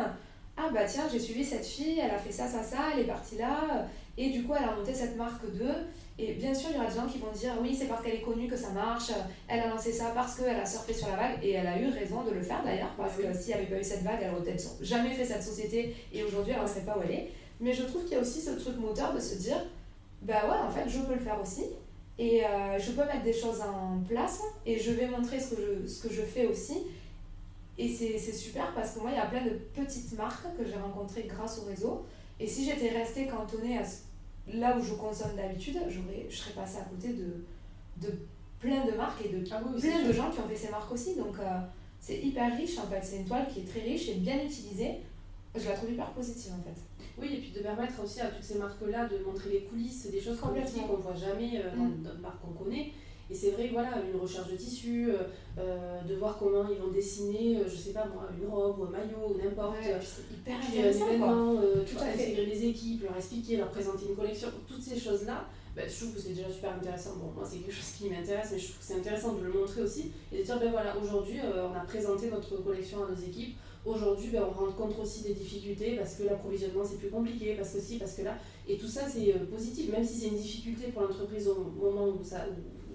Ah bah tiens, j'ai suivi cette fille, elle a fait ça, ça, ça, elle est partie là et du coup elle a monté cette marque d'eux et bien sûr, il y aura des gens qui vont dire oui, c'est parce qu'elle est connue que ça marche, elle a lancé ça parce qu'elle a surfé sur la vague et elle a eu raison de le faire d'ailleurs, parce que s'il n'y avait pas eu cette vague, elle aurait peut-être jamais fait cette société et aujourd'hui elle n'en serait pas où elle est. Mais je trouve qu'il y a aussi ce truc moteur de se dire, bah ouais, en fait, je peux le faire aussi. Et euh, je peux mettre des choses en place et je vais montrer ce que je, ce que je fais aussi. Et c'est super parce que moi, il y a plein de petites marques que j'ai rencontrées grâce au réseau. Et si j'étais restée cantonnée à là où je consomme d'habitude, je serais passée à côté de, de plein de marques et de ah plein de gens qui ont fait ces marques aussi. Donc euh, c'est hyper riche en fait. C'est une toile qui est très riche et bien utilisée. Je la trouve hyper positive en fait. Oui, et puis de permettre aussi à toutes ces marques-là de montrer les coulisses, des choses qu'on ne voit jamais euh, dans mm. d'autres marques qu'on connaît. Et c'est vrai, voilà, une recherche de tissu, euh, euh, de voir comment ils vont dessiner, je sais pas moi, une robe ou un maillot ou n'importe. Ouais, c'est hyper intéressant. Tout à intégrer les équipes, leur expliquer, leur présenter une collection, toutes ces choses-là. Bah, je trouve que c'est déjà super intéressant. Bon, moi, c'est quelque chose qui m'intéresse, mais je trouve que c'est intéressant de le montrer aussi et de dire, ben voilà, aujourd'hui, on a présenté notre collection à nos équipes Aujourd'hui, ben, on rend compte aussi des difficultés parce que l'approvisionnement c'est plus compliqué, parce que si, parce que là. Et tout ça c'est euh, positif, même si c'est une difficulté pour l'entreprise au moment où ça,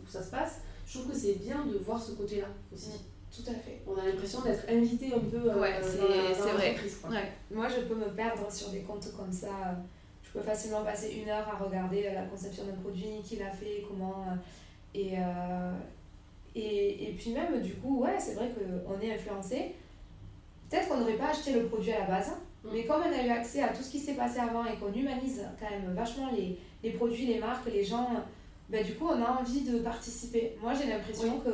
où, ça se passe, je trouve que c'est bien de voir ce côté-là aussi. Mm, tout à fait. On a l'impression d'être invité un peu euh, ouais, c'est vrai. Ouais. Moi, je peux me perdre sur des comptes comme ça. Je peux facilement passer une heure à regarder la conception d'un produit, qui l'a fait, comment. Euh, et, et, et puis même, du coup, ouais, c'est vrai qu'on est influencé Peut-être qu'on n'aurait pas acheté le produit à la base, mm. mais comme on a eu accès à tout ce qui s'est passé avant et qu'on humanise quand même vachement les, les, produits, les marques, les gens, ben, du coup on a envie de participer. Moi j'ai l'impression que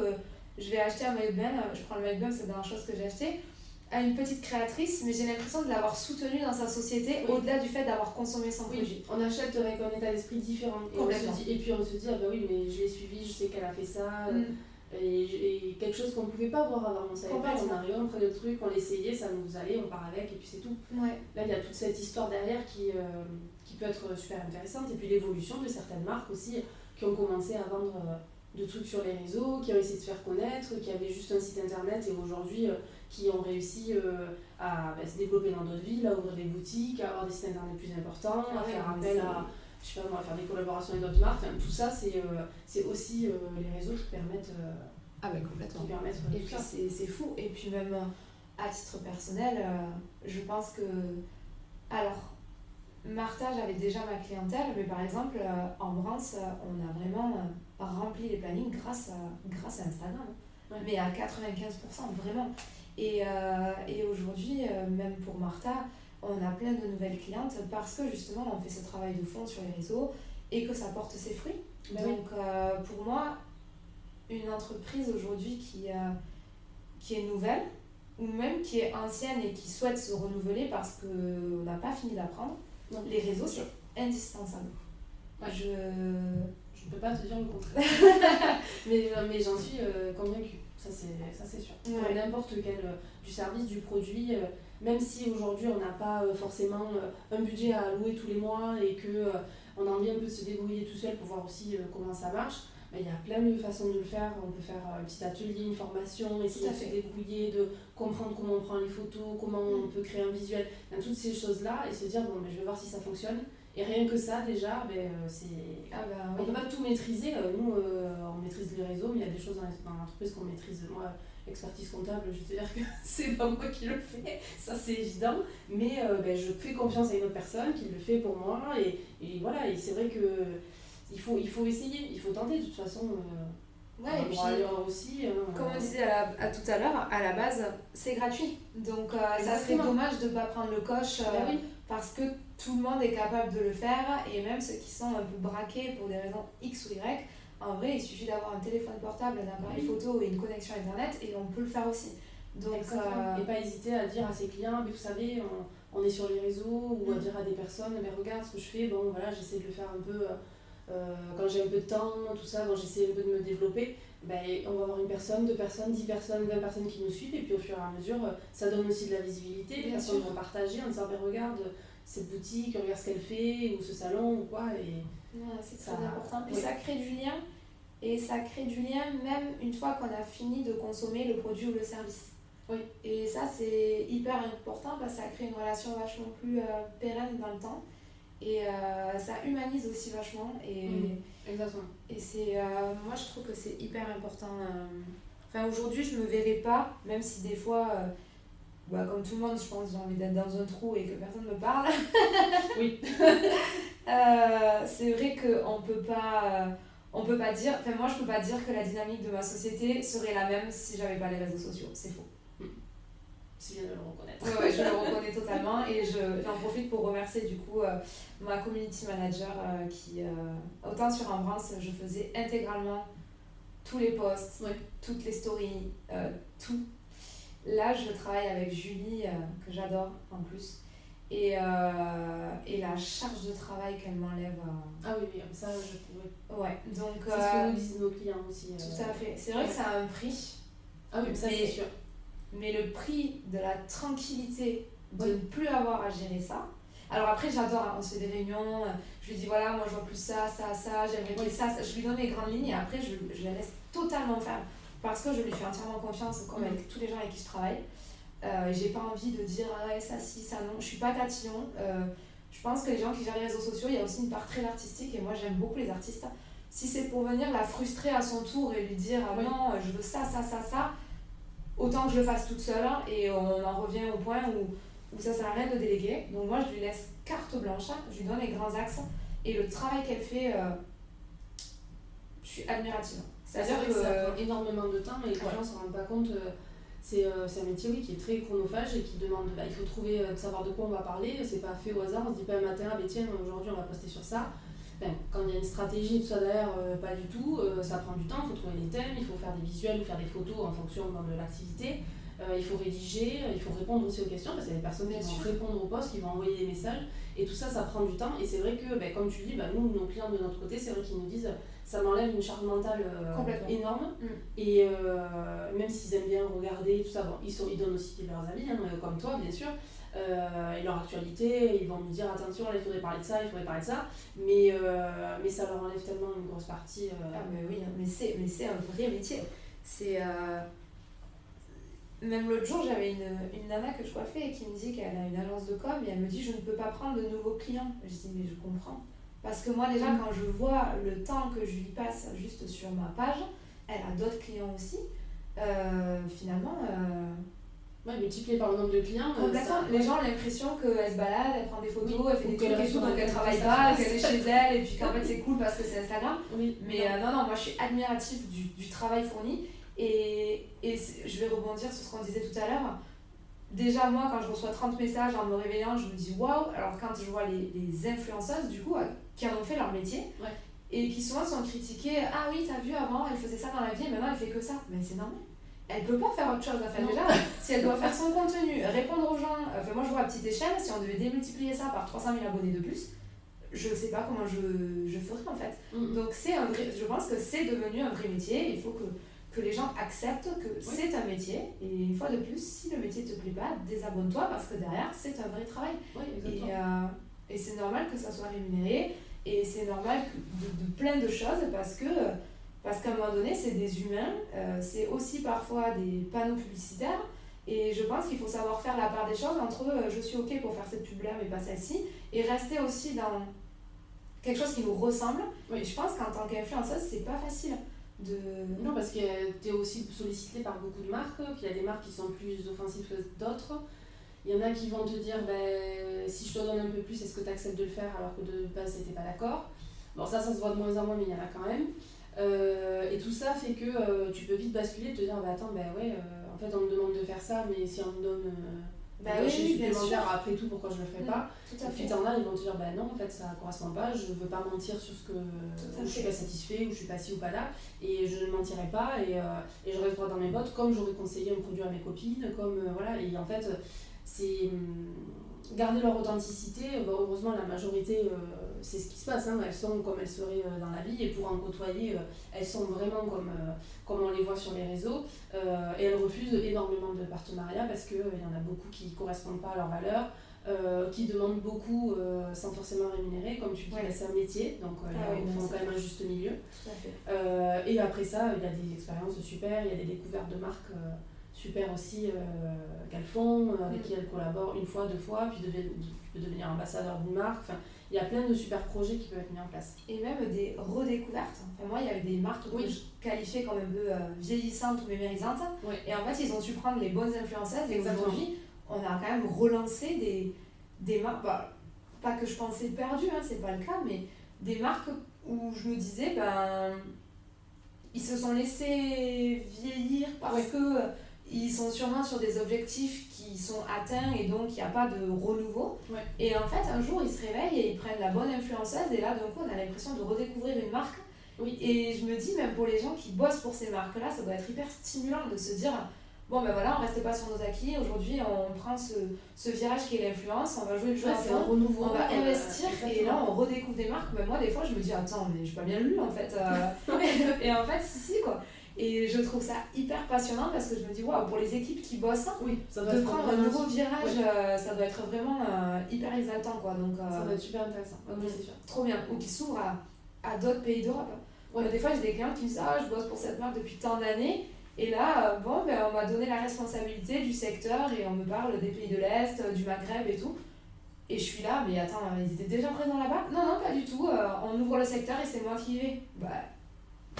je vais acheter un maillot de bain, je prends le maillot de bain, c'est la dernière chose que j'ai acheté, à une petite créatrice, mais j'ai l'impression de l'avoir soutenue dans sa société au-delà du fait d'avoir consommé son produit. On achète avec un état d'esprit différent. Et, on se dit, et puis on se dit, ah bah oui, mais je l'ai suivi, je sais qu'elle a fait ça. Mm. Et, quelque chose qu'on ne pouvait pas voir avant. On savait pas, on arrivait, on prenait le truc, on l'essayait, ça nous allait, on part avec et puis c'est tout. Là, il y a toute cette histoire derrière qui, euh, qui peut être super intéressante. Et puis l'évolution de certaines marques aussi qui ont commencé à vendre euh, de trucs sur les réseaux, qui ont essayé de se faire connaître, qui avaient juste un site internet et aujourd'hui euh, qui ont réussi à bah, se développer dans d'autres villes, à ouvrir des boutiques, à avoir des sites internet plus importants, à ah faire appel à je sais pas moi, faire des collaborations avec d'autres marques. tout ça, c'est euh, aussi euh, les réseaux qui permettent. Euh, ah ouais, complètement. Qui permettent et puis c'est fou. Et puis même à titre personnel, je pense que. Alors, Martha, j'avais déjà ma clientèle, mais par exemple, en Brance, on a vraiment rempli les plannings grâce à, grâce à Instagram. Mais à 95%, vraiment. Et, et aujourd'hui, même pour Martha, on a plein de nouvelles clientes parce que justement on fait ce travail de fond sur les réseaux et que ça porte ses fruits. Bah Donc euh, pour moi, une entreprise aujourd'hui qui, euh, qui est nouvelle ou même qui est ancienne et qui souhaite se renouveler parce qu'on n'a pas fini d'apprendre, les réseaux c'est indispensable. Je ne peux pas te dire le contraire. mais mais j'en suis euh, convaincue, ça c'est sûr. N'importe quel du service, du produit même si aujourd'hui on n'a pas euh, forcément euh, un budget à louer tous les mois et que euh, on a envie un peu de se débrouiller tout seul pour voir aussi comment ça marche, il y a plein de façons de le faire. On peut faire un petit atelier, une formation, essayer de se débrouiller, de comprendre comment on prend les photos, comment on mm. peut créer un visuel, toutes ces choses-là et se dire bon, ben, je vais voir si ça fonctionne. Et rien que ça, déjà, ben, c'est... Ah bah, on ne peut pas tout maîtriser. Nous, on maîtrise les réseaux, mais il y a des choses dans l'entreprise qu'on maîtrise. Moi, expertise comptable, je vais te dire que c'est pas moi qui le fais, ça c'est évident, mais euh, ben, je fais confiance à une autre personne qui le fait pour moi, et, et voilà, et c'est vrai que il faut, il faut essayer, il faut tenter de toute façon. Euh, ouais, et puis, aussi. Hein, comme on disait à, à tout à l'heure, à la base, c'est gratuit. Donc euh, ça serait dommage de ne pas prendre le coche ben parce que tout le monde est capable de le faire et même ceux qui sont un peu braqués pour des raisons X ou Y, en vrai, il suffit d'avoir un téléphone portable, un appareil photo et une connexion internet et on peut le faire aussi. Donc, euh... Et pas hésiter à dire à ses clients, mais vous savez, on, est sur les réseaux, ou à mm. dire à des personnes, mais regarde ce que je fais, bon voilà, j'essaie de le faire un peu euh, quand j'ai un peu de temps, tout ça, bon, j'essaie un peu de me développer. Ben, on va avoir une personne, deux personnes, dix personnes, vingt personnes qui nous suivent, et puis au fur et à mesure, ça donne aussi de la visibilité, les personnes vont partager en disant, ben, regarde cette boutique, regarde ce qu'elle fait, ou ce salon, ou quoi, et c'est très important. Puis ça crée du lien et ça crée du lien même une fois qu'on a fini de consommer le produit ou le service. Oui. Et ça, c'est hyper important parce que ça crée une relation vachement plus euh, pérenne dans le temps. Et euh, ça humanise aussi vachement. Et, mmh. Exactement. Et c'est, euh, moi, je trouve que c'est hyper important. Enfin, aujourd'hui, je me verrais pas, même si des fois bah, comme tout le monde, je pense, j'ai envie d'être dans un trou et que personne ne me parle. Oui. Euh, c'est vrai qu'on peut pas. On peut pas dire, enfin moi je peux pas dire que la dynamique de ma société serait la même si j'avais pas les réseaux sociaux, c'est faux. C'est bien de le reconnaître. Ouais, ouais, je le reconnais totalement et je- j'en profite pour remercier du coup euh, ma community manager euh, qui, euh, autant sur Embrace, je faisais intégralement tous les posts, Ouais. toutes les stories, tout. Là, je travaille avec Julie, que j'adore en plus, et, et la charge de travail qu'elle m'enlève. Ah oui, oui, ça, je pourrais. ouais, donc. C'est ce que nous disent nos clients aussi. tout à fait. C'est vrai que ça a un prix. Ah oui, mais ça, c'est sûr. Mais le prix de la tranquillité de Oui. ne plus avoir à gérer ça. Alors après, j'adore, hein, on se fait des réunions, euh, je lui dis voilà, moi je vois plus ça, ça, ça, j'aimerais ait ça, ça. Je lui donne les grandes lignes et après je, je la laisse totalement faire. Parce que je lui fais entièrement confiance, comme avec tous les gens avec qui je travaille. Euh, J'ai pas envie de dire ah ça, si, ça, non. Je suis pas tatillon. Euh, je pense que les gens qui gèrent les réseaux sociaux, il y a aussi une part très artistique et moi j'aime beaucoup les artistes. Si c'est pour venir la frustrer à son tour et lui dire ah Oui. non, je veux ça, ça, ça, ça, autant que je le fasse toute seule hein, et on en revient au point où, où ça sert à rien de déléguer. Donc moi je lui laisse carte blanche, hein, je lui donne les grands axes et le travail qu'elle fait, euh, je suis admirative. C'est C'est-à-dire que, ça prend énormément de temps et les Ouais. gens ne se rendent pas compte. euh, C'est euh, c'est un métier oui, qui est très chronophage et qui demande. bah, il faut trouver, de savoir de quoi on va parler. C'est pas fait au hasard. On se dit pas un matin, ah, tiens, aujourd'hui on va poster sur ça. Ben, quand il y a une stratégie, tout ça euh, pas du tout. euh, ça prend du temps. Il faut trouver des thèmes, il faut faire des visuels ou faire des photos en fonction de l'activité. Euh, il faut rédiger, euh, il faut répondre aussi aux questions parce qu'il y a des personnes qui vont répondre aux postes, qui vont envoyer des messages. Et tout ça, ça prend du temps. Et c'est vrai que, ben, comme tu dis, ben, nous, nos clients de notre côté, c'est vrai qu'ils nous disent ça m'enlève une charge mentale euh, énorme. Mm. Et même s'ils aiment bien regarder tout ça, bon, ils, sont, ils donnent aussi leurs avis, hein, comme toi, bien sûr. Euh, et leur actualité, ils vont nous dire attention, là, il faudrait parler de ça, il faudrait parler de ça. Mais, euh, mais ça leur enlève tellement une grosse partie. euh, Ah, mais oui, mais c'est, mais c'est un vrai métier. C'est. Même l'autre jour, j'avais une, une nana que je coiffais et qui me dit qu'elle a une agence de com et elle me dit Je ne peux pas prendre de nouveaux clients. Je dis Mais je comprends. Parce que moi, déjà, Mm. quand je vois le temps que je lui passe juste sur ma page, elle a d'autres clients aussi. euh, finalement, ouais, multiplié par le nombre de clients. euh, complètement. Les gens ont l'impression qu'elle se balade, elle prend des photos, Oui, elle fait des trucs et tout, donc elle travaille pas, qu'elle est chez elle et puis qu'en fait c'est cool parce que c'est Instagram. Oui, Mais euh, non, non, moi je suis admirative du, du travail fourni et, je vais rebondir sur ce qu'on disait tout à l'heure. Déjà, moi, quand je reçois 30 messages en me réveillant, je me dis waouh. Alors, quand je vois les, les influenceuses, du coup, euh, qui en ont fait leur métier Ouais. et qui souvent sont critiquées Ah oui, t'as vu avant, elle faisait ça dans la vie et maintenant elle fait que ça. Mais c'est normal. Elle peut pas faire autre chose. Enfin, déjà, si elle doit faire son contenu, répondre aux gens, enfin, moi je vois à petite échelle, si on devait démultiplier ça par 300 000 abonnés de plus, je sais pas comment je, je ferais en fait. Mm. Donc c'est un vrai, je pense que c'est devenu un vrai métier. Il faut que, que les gens acceptent que c'est un métier. Et une fois de plus, si le métier te plaît pas, désabonne-toi parce que derrière, c'est un vrai travail. Oui, Et, euh, et c'est normal que ça soit rémunéré. Et c'est normal que- de, de plein de choses parce que parce qu'à un moment donné, c'est des humains. euh, c'est aussi parfois des panneaux publicitaires. Et je pense qu'il faut savoir faire la part des choses entre euh, je suis OK pour faire cette pub-là, mais pas celle-ci. Et rester aussi dans quelque chose qui nous ressemble. Oui. Et je pense qu'en tant qu'influenceuse, c'est pas facile de. Non, parce que tu es aussi sollicité par beaucoup de marques, qu'il y a des marques qui sont plus offensives que d'autres. Il y en a qui vont te dire ben, si je te donne un peu plus, est-ce que tu acceptes de le faire alors que de base, t'étais pas d'accord? Bon, ça, ça se voit de moins en moins, mais il y en a quand même. Euh, et tout ça fait que euh, tu peux vite basculer, te dire bah, attends, ben ouais, euh, en fait, on me demande de faire ça, mais si on me donne Bah oui, supplémentaire, après tout, pourquoi je le ferais Mm. pas Tout à et puis t'en as, ils vont te dire bah non, en fait ça correspond pas, je veux pas mentir sur ce que où je suis pas satisfait, où je suis pas ci ou pas là, et je ne mentirai pas et, et je reste droit dans mes bottes comme j'aurais conseillé un produit à mes copines, comme voilà, et en fait c'est hum, garder leur authenticité, Bon, heureusement la majorité euh, c'est ce qui se passe, hein, elles sont comme elles seraient euh, dans la vie et pour en côtoyer, euh, elles sont vraiment comme, comme on les voit sur les réseaux et elles refusent énormément de partenariats parce qu'il y en a beaucoup qui correspondent pas à leurs valeurs qui demandent beaucoup sans forcément rémunérer. Comme tu dis, Ouais. bah, c'est un métier, donc Ah oui, non, faut c'est quand même un juste milieu. Et après ça, il y a des expériences super, il y a des découvertes de marques super aussi euh, qu'elles font, euh, avec Mm. qui elles collaborent une fois, deux fois, puis deviennent- tu peux devenir ambassadeur d'une marque. Enfin, il y a plein de super projets qui peuvent être mis en place. Et même des redécouvertes. Enfin, moi, il y avait des marques que Oui. je qualifiais comme un peu euh, vieillissantes ou mémérisantes. Et en fait, ils ont su prendre les bonnes influenceuses. Et aujourd'hui, on a quand même relancé des, des marques, bah, pas que je pensais perdues, hein, c'est pas le cas, mais des marques où je me disais, ben, ils se sont laissés vieillir parce que ils sont sûrement sur des objectifs qui sont atteints et donc il n'y a pas de renouveau. Et en fait, un jour, ils se réveillent et ils prennent la bonne influenceuse et là, d'un coup, on a l'impression de redécouvrir une marque. Oui. Et je me dis, même pour les gens qui bossent pour ces marques-là, ça doit être hyper stimulant de se dire, bon ben voilà, on reste pas sur nos acquis, aujourd'hui on prend ce, ce, virage qui est l'influence, on va jouer le jeu à fond, on va investir et là on redécouvre des marques. Mais moi, des fois, je me dis, attends, mais je pas bien lu en fait. Euh. et en fait, si, si quoi. Et je trouve ça hyper passionnant parce que je me dis, waouh, pour les équipes qui bossent, oui, de prendre un nouveau virage, euh, ça doit être vraiment euh, hyper exaltant. Quoi. Donc, euh, ça doit être super intéressant, sûr. Trop bien. Ou qui s'ouvre à, à d'autres pays d'Europe. Ouais. Des fois, j'ai des clients qui me disent, ah, je bosse pour cette marque depuis tant d'années. Et là, bon, ben, on m'a donné la responsabilité du secteur et on me parle des pays de l'Est, du Maghreb et tout. Et je suis là, mais attends, ils étaient déjà présents là-bas? Non, non, pas du tout. on ouvre le secteur et c'est moi qui y vais. Bah,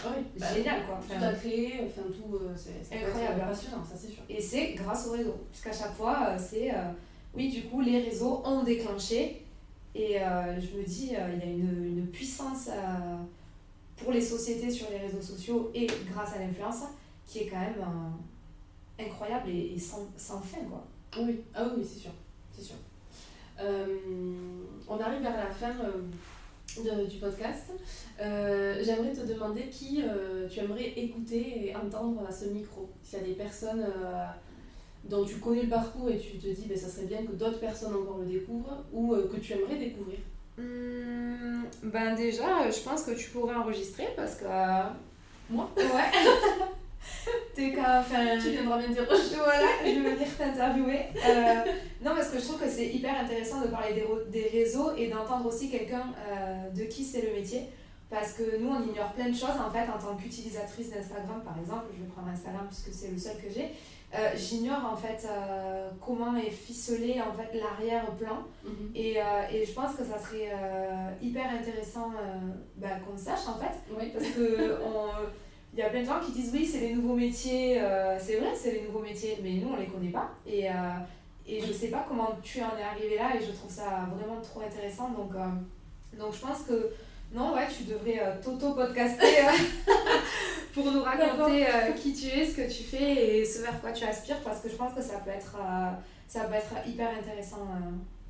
ah oui, bah, génial quoi. Tout à créer, enfin tout, euh, c'est incroyable, passionnant, ça c'est sûr. Et c'est grâce au réseau, puisqu'à chaque fois, euh, c'est, euh, oui, du coup, les réseaux ont déclenché, et je me dis, il y a une, une puissance pour les sociétés sur les réseaux sociaux et grâce à l'influence qui est quand même incroyable et, sans, sans, fin quoi. Oui, ah oui, c'est sûr, c'est sûr. on arrive vers la fin du podcast. Euh, j'aimerais te demander qui euh, tu aimerais écouter et entendre à ce micro. S'il y a des personnes euh, dont tu connais le parcours et tu te dis ben, ça serait bien que d'autres personnes encore le découvrent ou que tu aimerais découvrir. Mmh, ben déjà, je pense que tu pourrais enregistrer parce que... Moi Ouais. T'es qu'à Tu viendras bien dire. voilà, je veux venir t'interviewer. Euh, non, parce que je trouve que c'est hyper intéressant de parler des, des réseaux et d'entendre aussi quelqu'un euh, de qui c'est le métier. Parce que nous, on ignore plein de choses en fait en tant qu'utilisatrice d'Instagram, par exemple. Je vais prendre Instagram puisque c'est le seul que j'ai. Euh, j'ignore en fait comment est ficelé en fait l'arrière-plan mhm. et, et, je pense que ça serait hyper intéressant bah, qu'on sache en fait oui. parce que on, il y a plein de gens qui disent oui, c'est les nouveaux métiers. Euh, c'est vrai, c'est les nouveaux métiers, mais nous, on les connaît pas. Et, euh, et je sais pas comment tu en es arrivé là et je trouve ça vraiment trop intéressant. Donc, euh, donc je pense que non, ouais, tu devrais t'auto-podcaster pour nous raconter qui tu es, ce que tu fais et ce vers quoi tu aspires parce que je pense que ça peut être, ça peut être hyper intéressant.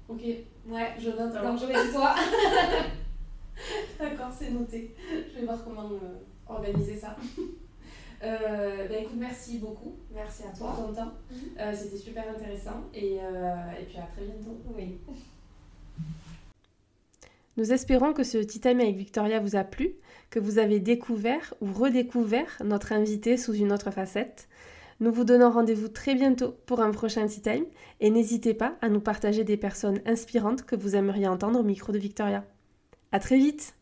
Ok. Ouais, je note Donc je vais toi. D'accord, c'est noté. Je vais voir comment organiser ça. Euh, ben écoute, merci beaucoup. Merci à toi. Pour ton temps. Mhm. Euh, c'était super intéressant. Et, euh, et puis à très bientôt. Oui. Nous espérons que ce Tea Time avec Victoria vous a plu, que vous avez découvert ou redécouvert notre invité sous une autre facette. Nous vous donnons rendez-vous très bientôt pour un prochain Tea Time et n'hésitez pas à nous partager des personnes inspirantes que vous aimeriez entendre au micro de Victoria. À très vite!